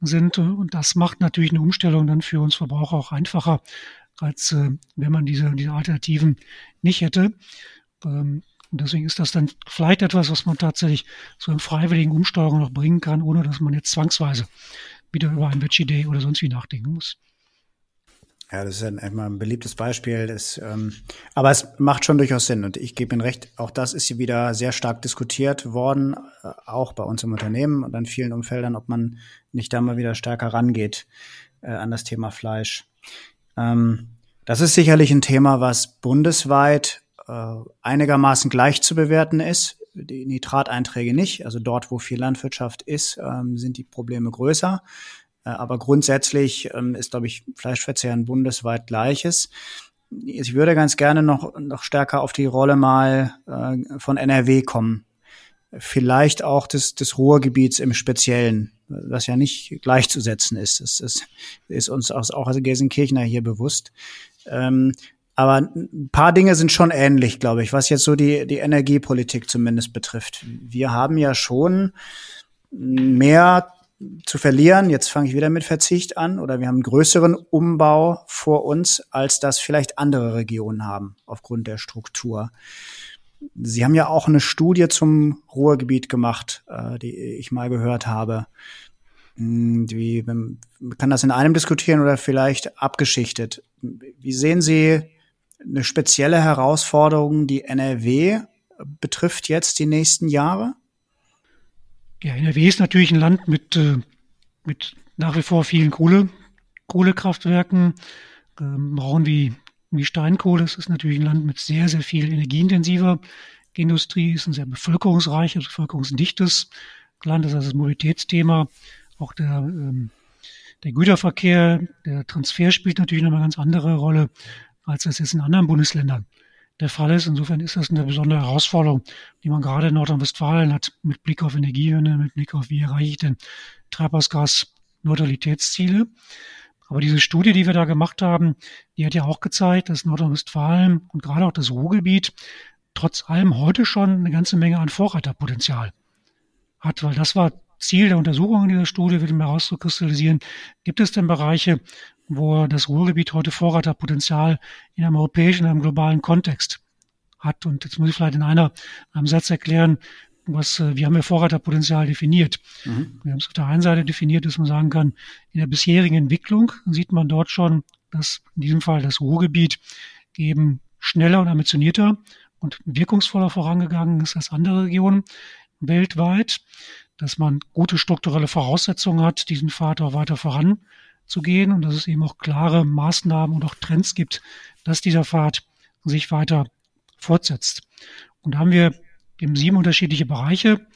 sind. Und das macht natürlich eine Umstellung dann für uns Verbraucher auch einfacher, als äh, wenn man diese, diese Alternativen nicht hätte. Ähm, und deswegen ist das dann vielleicht etwas, was man tatsächlich so im freiwilligen Umsteuerung noch bringen kann, ohne dass man jetzt zwangsweise wieder über ein Veggie Day oder sonst wie nachdenken muss. Ja, das ist ein, ein beliebtes Beispiel. Das, ähm, aber es macht schon durchaus Sinn und ich gebe Ihnen recht, auch das ist hier wieder sehr stark diskutiert worden, äh, auch bei uns im Unternehmen und an vielen Umfeldern, ob man nicht da mal wieder stärker rangeht äh, an das Thema Fleisch. Ähm, das ist sicherlich ein Thema, was bundesweit äh, einigermaßen gleich zu bewerten ist. Die Nitrateinträge nicht. Also dort, wo viel Landwirtschaft ist, ähm, sind die Probleme größer. Äh, aber grundsätzlich ähm, ist, glaube ich, Fleischverzehren bundesweit gleiches. Ich würde ganz gerne noch, noch stärker auf die Rolle mal äh, von NRW kommen. Vielleicht auch des, des Ruhrgebiets im Speziellen, was ja nicht gleichzusetzen ist. Das ist, ist uns auch als Gelsenkirchener hier bewusst. Ähm, aber ein paar Dinge sind schon ähnlich, glaube ich, was jetzt so die, die Energiepolitik zumindest betrifft. Wir haben ja schon mehr zu verlieren. Jetzt fange ich wieder mit Verzicht an oder wir haben einen größeren Umbau vor uns, als das vielleicht andere Regionen haben aufgrund der Struktur. Sie haben ja auch eine Studie zum Ruhrgebiet gemacht, äh, die ich mal gehört habe. Hm, wie, man kann das in einem diskutieren oder vielleicht abgeschichtet. Wie sehen Sie eine spezielle Herausforderung, die NRW betrifft jetzt die nächsten Jahre? Ja, NRW ist natürlich ein Land mit, äh, mit nach wie vor vielen Kohle, Kohlekraftwerken, ähm, brauchen wie, wie Steinkohle. Es ist natürlich ein Land mit sehr, sehr viel energieintensiver Industrie, ist ein sehr bevölkerungsreiches, bevölkerungsdichtes Land. Das ist also das Mobilitätsthema. Auch der, ähm, der Güterverkehr, der Transfer spielt natürlich noch eine ganz andere Rolle, als das jetzt in anderen Bundesländern der Fall ist. Insofern ist das eine besondere Herausforderung, die man gerade in Nordrhein-Westfalen hat, mit Blick auf Energiewende, mit Blick auf, wie erreiche ich denn Treibhausgas-Neutralitätsziele. Aber diese Studie, die wir da gemacht haben, die hat ja auch gezeigt, dass Nordrhein-Westfalen und gerade auch das Ruhrgebiet trotz allem heute schon eine ganze Menge an Vorreiterpotenzial hat, weil das war Ziel der Untersuchung in dieser Studie, wird mir herauszukristallisieren, gibt es denn Bereiche, wo das Ruhrgebiet heute Vorreiterpotenzial in einem europäischen, in einem globalen Kontext hat. Und jetzt muss ich vielleicht in einer, einem Satz erklären, was, äh, wie haben wir Vorreiterpotenzial definiert? Mhm. Wir haben es auf der einen Seite definiert, dass man sagen kann, in der bisherigen Entwicklung sieht man dort schon, dass in diesem Fall das Ruhrgebiet eben schneller und ambitionierter und wirkungsvoller vorangegangen ist als andere Regionen weltweit, dass man gute strukturelle Voraussetzungen hat, diesen Pfad auch weiter voran zu gehen und dass es eben auch klare Maßnahmen und auch Trends gibt, dass dieser Pfad sich weiter fortsetzt. Und da haben wir eben sieben unterschiedliche Bereiche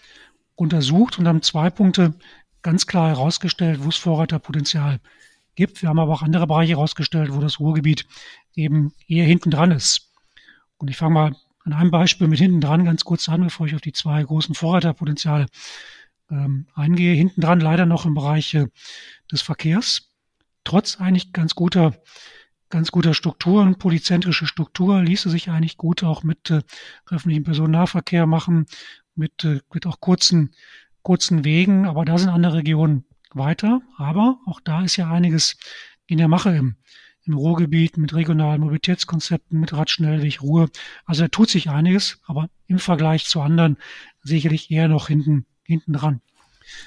untersucht und haben zwei Punkte ganz klar herausgestellt, wo es Vorreiterpotenzial gibt. Wir haben aber auch andere Bereiche herausgestellt, wo das Ruhrgebiet eben eher hinten dran ist. Und ich fange mal an einem Beispiel mit hinten dran ganz kurz an, bevor ich auf die zwei großen Vorreiterpotenziale ähm, eingehe. Hinten dran leider noch im Bereich äh, des Verkehrs trotz eigentlich ganz guter, ganz guter Strukturen, polyzentrische Struktur, ließe sich eigentlich gut auch mit äh, öffentlichem Personennahverkehr machen, mit, äh, mit auch kurzen, kurzen Wegen. Aber da sind andere Regionen weiter. Aber auch da ist ja einiges in der Mache im, im Ruhrgebiet mit regionalen Mobilitätskonzepten, mit Radschnellweg, Ruhe. Also da tut sich einiges, aber im Vergleich zu anderen sicherlich eher noch hinten, hinten dran.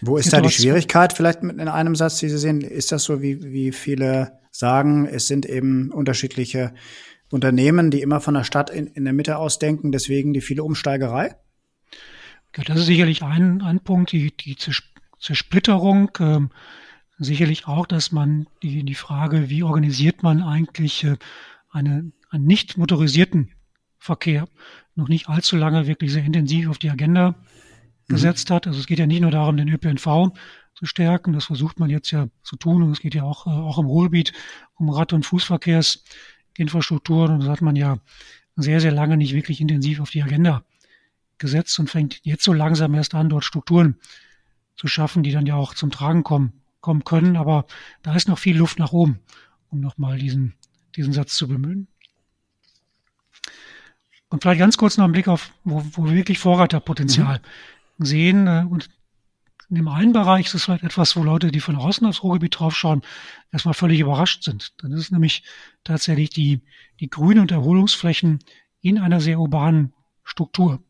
Wo ist da die Schwierigkeit vielleicht in einem Satz, die Sie sehen? Ist das so, wie, wie viele sagen, es sind eben unterschiedliche Unternehmen, die immer von der Stadt in, in der Mitte ausdenken, deswegen die viele Umsteigerei? Ja, das ist sicherlich ein, ein Punkt, die, die Zersplitterung. Ähm, sicherlich auch, dass man die, die Frage, wie organisiert man eigentlich äh, eine, einen nicht motorisierten Verkehr, noch nicht allzu lange wirklich sehr intensiv auf die Agenda mhm. gesetzt hat. Also es geht ja nicht nur darum, den ÖPNV zu stärken, das versucht man jetzt ja zu tun und es geht ja auch, äh, auch im Ruhrgebiet um Rad- und Fußverkehrsinfrastrukturen und das hat man ja sehr, sehr lange nicht wirklich intensiv auf die Agenda gesetzt und fängt jetzt so langsam erst an, dort Strukturen zu schaffen, die dann ja auch zum Tragen kommen, kommen können. Aber da ist noch viel Luft nach oben, um nochmal diesen, diesen Satz zu bemühen. Und vielleicht ganz kurz noch einen Blick auf, wo, wo wir wirklich Vorreiterpotenzial mhm. Sehen. Äh, und in dem einen Bereich ist es vielleicht etwas, wo Leute, die von außen aufs Ruhrgebiet draufschauen, erstmal völlig überrascht sind. Dann ist es nämlich tatsächlich die, die Grün- und Erholungsflächen in einer sehr urbanen Struktur.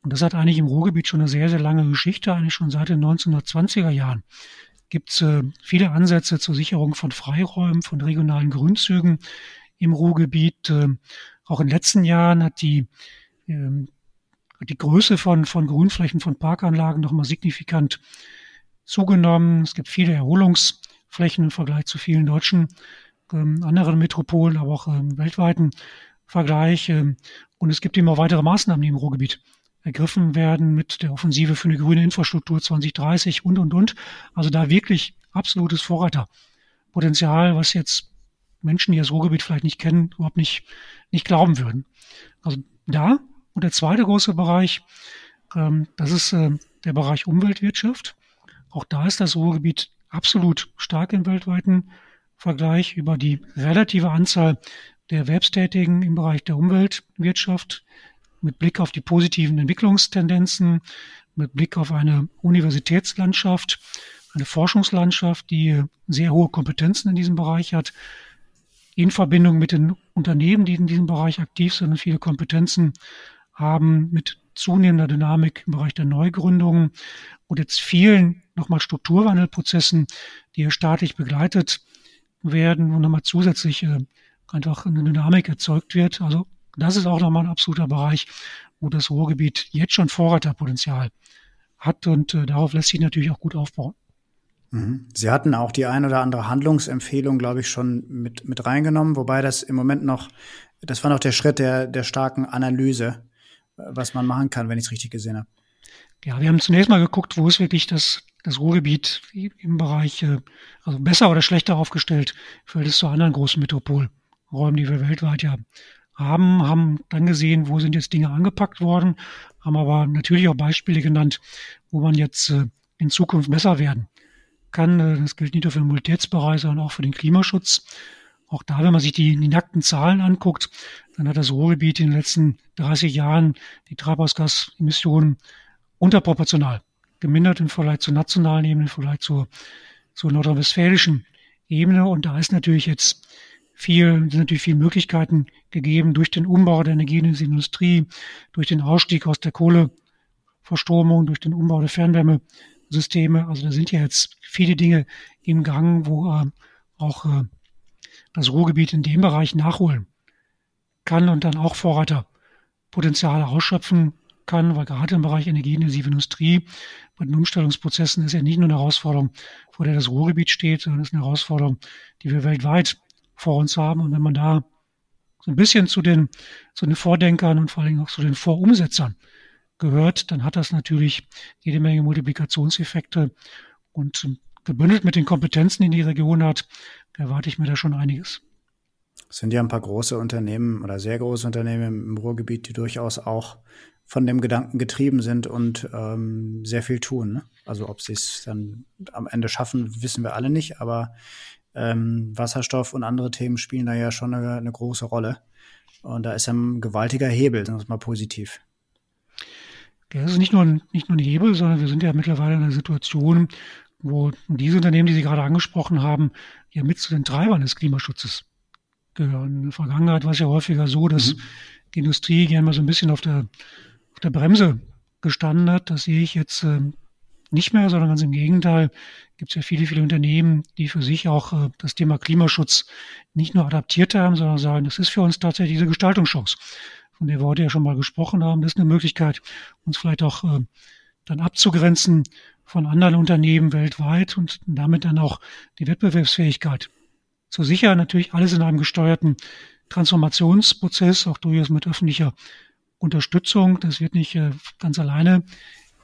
Und das hat eigentlich im Ruhrgebiet schon eine sehr, sehr lange Geschichte, eigentlich schon seit den 1920er Jahren. Gibt es äh, viele Ansätze zur Sicherung von Freiräumen, von regionalen Grünzügen im Ruhrgebiet. Äh, auch in den letzten Jahren hat die, äh, die Größe von, von Grünflächen, von Parkanlagen nochmal signifikant zugenommen. Es gibt viele Erholungsflächen im Vergleich zu vielen deutschen ähm, anderen Metropolen, aber auch im weltweiten Vergleich. Ähm, und es gibt immer weitere Maßnahmen, die im Ruhrgebiet ergriffen werden mit der Offensive für eine grüne Infrastruktur 2030 und, und, und. Also da wirklich absolutes Vorreiterpotenzial, was jetzt Menschen, die das Ruhrgebiet vielleicht nicht kennen, überhaupt nicht, nicht glauben würden. Also da. Und der zweite große Bereich, ähm, das ist äh, der Bereich Umweltwirtschaft. Auch da ist das Ruhrgebiet absolut stark im weltweiten Vergleich über die relative Anzahl der Erwerbstätigen im Bereich der Umweltwirtschaft, mit Blick auf die positiven Entwicklungstendenzen, mit Blick auf eine Universitätslandschaft, eine Forschungslandschaft, die sehr hohe Kompetenzen in diesem Bereich hat, in Verbindung mit den Unternehmen, die in diesem Bereich aktiv sind und viele Kompetenzen haben, mit zunehmender Dynamik im Bereich der Neugründungen und jetzt vielen nochmal Strukturwandelprozessen, die hier staatlich begleitet werden und nochmal zusätzlich äh, einfach eine Dynamik erzeugt wird. Also das ist auch nochmal ein absoluter Bereich, wo das Ruhrgebiet jetzt schon Vorreiterpotenzial hat und äh, darauf lässt sich natürlich auch gut aufbauen. Mhm. Sie hatten auch die ein oder andere Handlungsempfehlung, glaube ich, schon mit, mit reingenommen, wobei das im Moment noch, das war noch der Schritt der, der starken Analyse, was man machen kann, wenn ich es richtig gesehen habe. Ja, wir haben zunächst mal geguckt, wo ist wirklich das, das Ruhrgebiet im Bereich, äh, also besser oder schlechter aufgestellt, fällt es zu anderen großen Metropolräumen, die wir weltweit ja haben, haben dann gesehen, wo sind jetzt Dinge angepackt worden, haben aber natürlich auch Beispiele genannt, wo man jetzt äh, in Zukunft besser werden kann. Äh, das gilt nicht nur für den Mobilitätsbereich, sondern auch für den Klimaschutz. Auch da, wenn man sich die, die nackten Zahlen anguckt, dann hat das Ruhrgebiet in den letzten 30 Jahren die Treibhausgasemissionen unterproportional gemindert im Vergleich zur nationalen Ebene, im Vergleich zur, zur nordrhein-westfälischen Ebene. Und da ist natürlich jetzt viel, sind natürlich viele Möglichkeiten gegeben durch den Umbau der Energieindustrie, durch den Ausstieg aus der Kohleverstromung, durch den Umbau der Fernwärmesysteme. Also da sind ja jetzt viele Dinge im Gang, wo äh, auch äh, das Ruhrgebiet in dem Bereich nachholen kann und dann auch Vorreiterpotenziale ausschöpfen kann, weil gerade im Bereich energieintensive Industrie bei den Umstellungsprozessen ist ja nicht nur eine Herausforderung, vor der das Ruhrgebiet steht, sondern es ist eine Herausforderung, die wir weltweit vor uns haben. Und wenn man da so ein bisschen zu den, zu den Vordenkern und vor Dingen auch zu den Vorumsetzern gehört, dann hat das natürlich jede Menge Multiplikationseffekte. Und gebündelt mit den Kompetenzen, die die Region hat, erwarte ich mir da schon einiges. Es sind ja ein paar große Unternehmen oder sehr große Unternehmen im Ruhrgebiet, die durchaus auch von dem Gedanken getrieben sind und ähm, sehr viel tun. Ne? Also ob sie es dann am Ende schaffen, wissen wir alle nicht, aber ähm, Wasserstoff und andere Themen spielen da ja schon eine, eine große Rolle. Und da ist ein gewaltiger Hebel, sagen wir es mal positiv. Ja, das ist nicht nur, ein, nicht nur ein Hebel, sondern wir sind ja mittlerweile in einer Situation, wo diese Unternehmen, die Sie gerade angesprochen haben, ja mit zu den Treibern des Klimaschutzes gehören. In der Vergangenheit war es ja häufiger so, dass mhm. die Industrie gerne mal so ein bisschen auf der, auf der Bremse gestanden hat. Das sehe ich jetzt äh, nicht mehr, sondern ganz im Gegenteil gibt es ja viele, viele Unternehmen, die für sich auch äh, das Thema Klimaschutz nicht nur adaptiert haben, sondern sagen, das ist für uns tatsächlich diese Gestaltungschance, von der wir heute ja schon mal gesprochen haben. Das ist eine Möglichkeit, uns vielleicht auch äh, dann abzugrenzen von anderen Unternehmen weltweit und damit dann auch die Wettbewerbsfähigkeit zu sichern. Natürlich alles in einem gesteuerten Transformationsprozess, auch durchaus mit öffentlicher Unterstützung. Das wird nicht äh, ganz alleine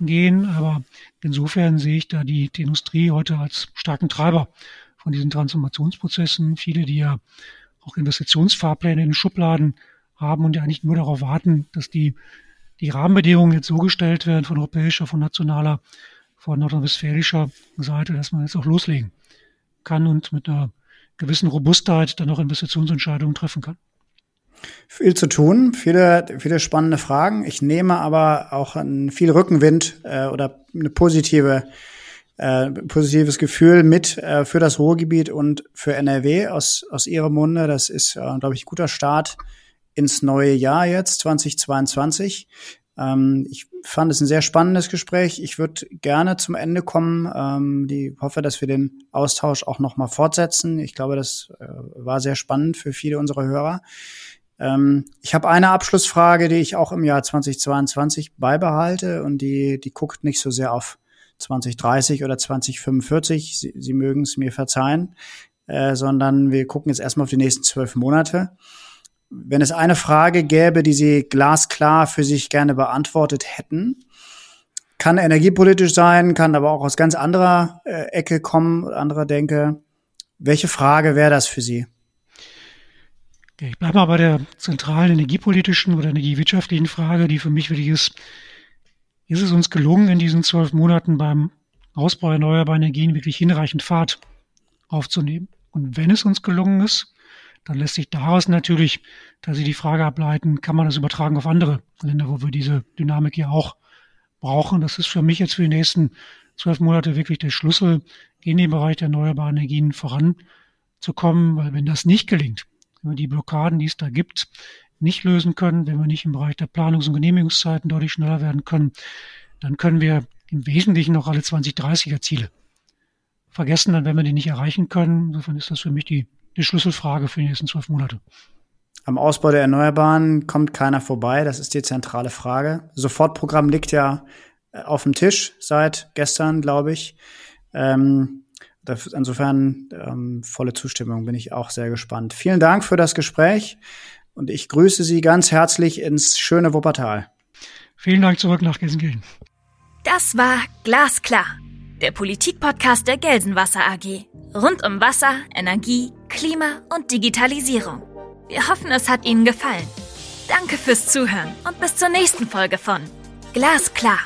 gehen, aber insofern sehe ich da die, die Industrie heute als starken Treiber von diesen Transformationsprozessen. Viele, die ja auch Investitionsfahrpläne in den Schubladen haben und ja eigentlich nur darauf warten, dass die, die Rahmenbedingungen jetzt so gestellt werden von europäischer, von nationaler, von nordrhein-westfälischer Seite, dass man jetzt auch loslegen kann und mit einer gewissen Robustheit dann auch Investitionsentscheidungen treffen kann. Viel zu tun, viele, viele spannende Fragen. Ich nehme aber auch ein viel Rückenwind äh, oder eine positive, äh, positives Gefühl mit äh, für das Ruhrgebiet und für NRW aus, aus Ihrem Munde. Das ist, äh, glaube ich, ein guter Start ins neue Jahr jetzt, 2022. Ähm, ich fand es ein sehr spannendes Gespräch. Ich würde gerne zum Ende kommen. Ähm, die hoffe, dass wir den Austausch auch noch mal fortsetzen. Ich glaube, das äh, war sehr spannend für viele unserer Hörer. Ähm, ich habe eine Abschlussfrage, die ich auch im Jahr 2022 beibehalte und die, die guckt nicht so sehr auf 2030 oder 2045. Sie, Sie mögen es mir verzeihen, äh, sondern wir gucken jetzt erstmal auf die nächsten zwölf Monate. Wenn es eine Frage gäbe, die Sie glasklar für sich gerne beantwortet hätten, kann energiepolitisch sein, kann aber auch aus ganz anderer äh, Ecke kommen, anderer Denke. Welche Frage wäre das für Sie? Ich bleibe mal bei der zentralen energiepolitischen oder energiewirtschaftlichen Frage, die für mich wichtig ist. Ist es uns gelungen, in diesen zwölf Monaten beim Ausbau erneuerbarer Energien wirklich hinreichend Fahrt aufzunehmen? Und wenn es uns gelungen ist, dann lässt sich daraus natürlich, dass Sie die Frage ableiten, kann man das übertragen auf andere Länder, wo wir diese Dynamik ja auch brauchen. Das ist für mich jetzt für die nächsten zwölf Monate wirklich der Schlüssel, in den Bereich der erneuerbaren Energien voranzukommen, weil wenn das nicht gelingt, wenn wir die Blockaden, die es da gibt, nicht lösen können, wenn wir nicht im Bereich der Planungs- und Genehmigungszeiten deutlich schneller werden können, dann können wir im Wesentlichen noch alle 2030er Ziele vergessen, dann werden wir die nicht erreichen können. Insofern ist das für mich die, die Schlüsselfrage für die nächsten zwölf Monate. Am Ausbau der Erneuerbaren kommt keiner vorbei. Das ist die zentrale Frage. Sofortprogramm liegt ja äh, auf dem Tisch seit gestern, glaube ich. Ähm, Insofern ähm, volle Zustimmung, bin ich auch sehr gespannt. Vielen Dank für das Gespräch und ich grüße Sie ganz herzlich ins schöne Wuppertal. Vielen Dank zurück nach Gelsenkirchen. Das war Glasklar, der Politikpodcast der Gelsenwasser AG. Rund um Wasser, Energie, Klima und Digitalisierung. Wir hoffen, es hat Ihnen gefallen. Danke fürs Zuhören und bis zur nächsten Folge von Glasklar.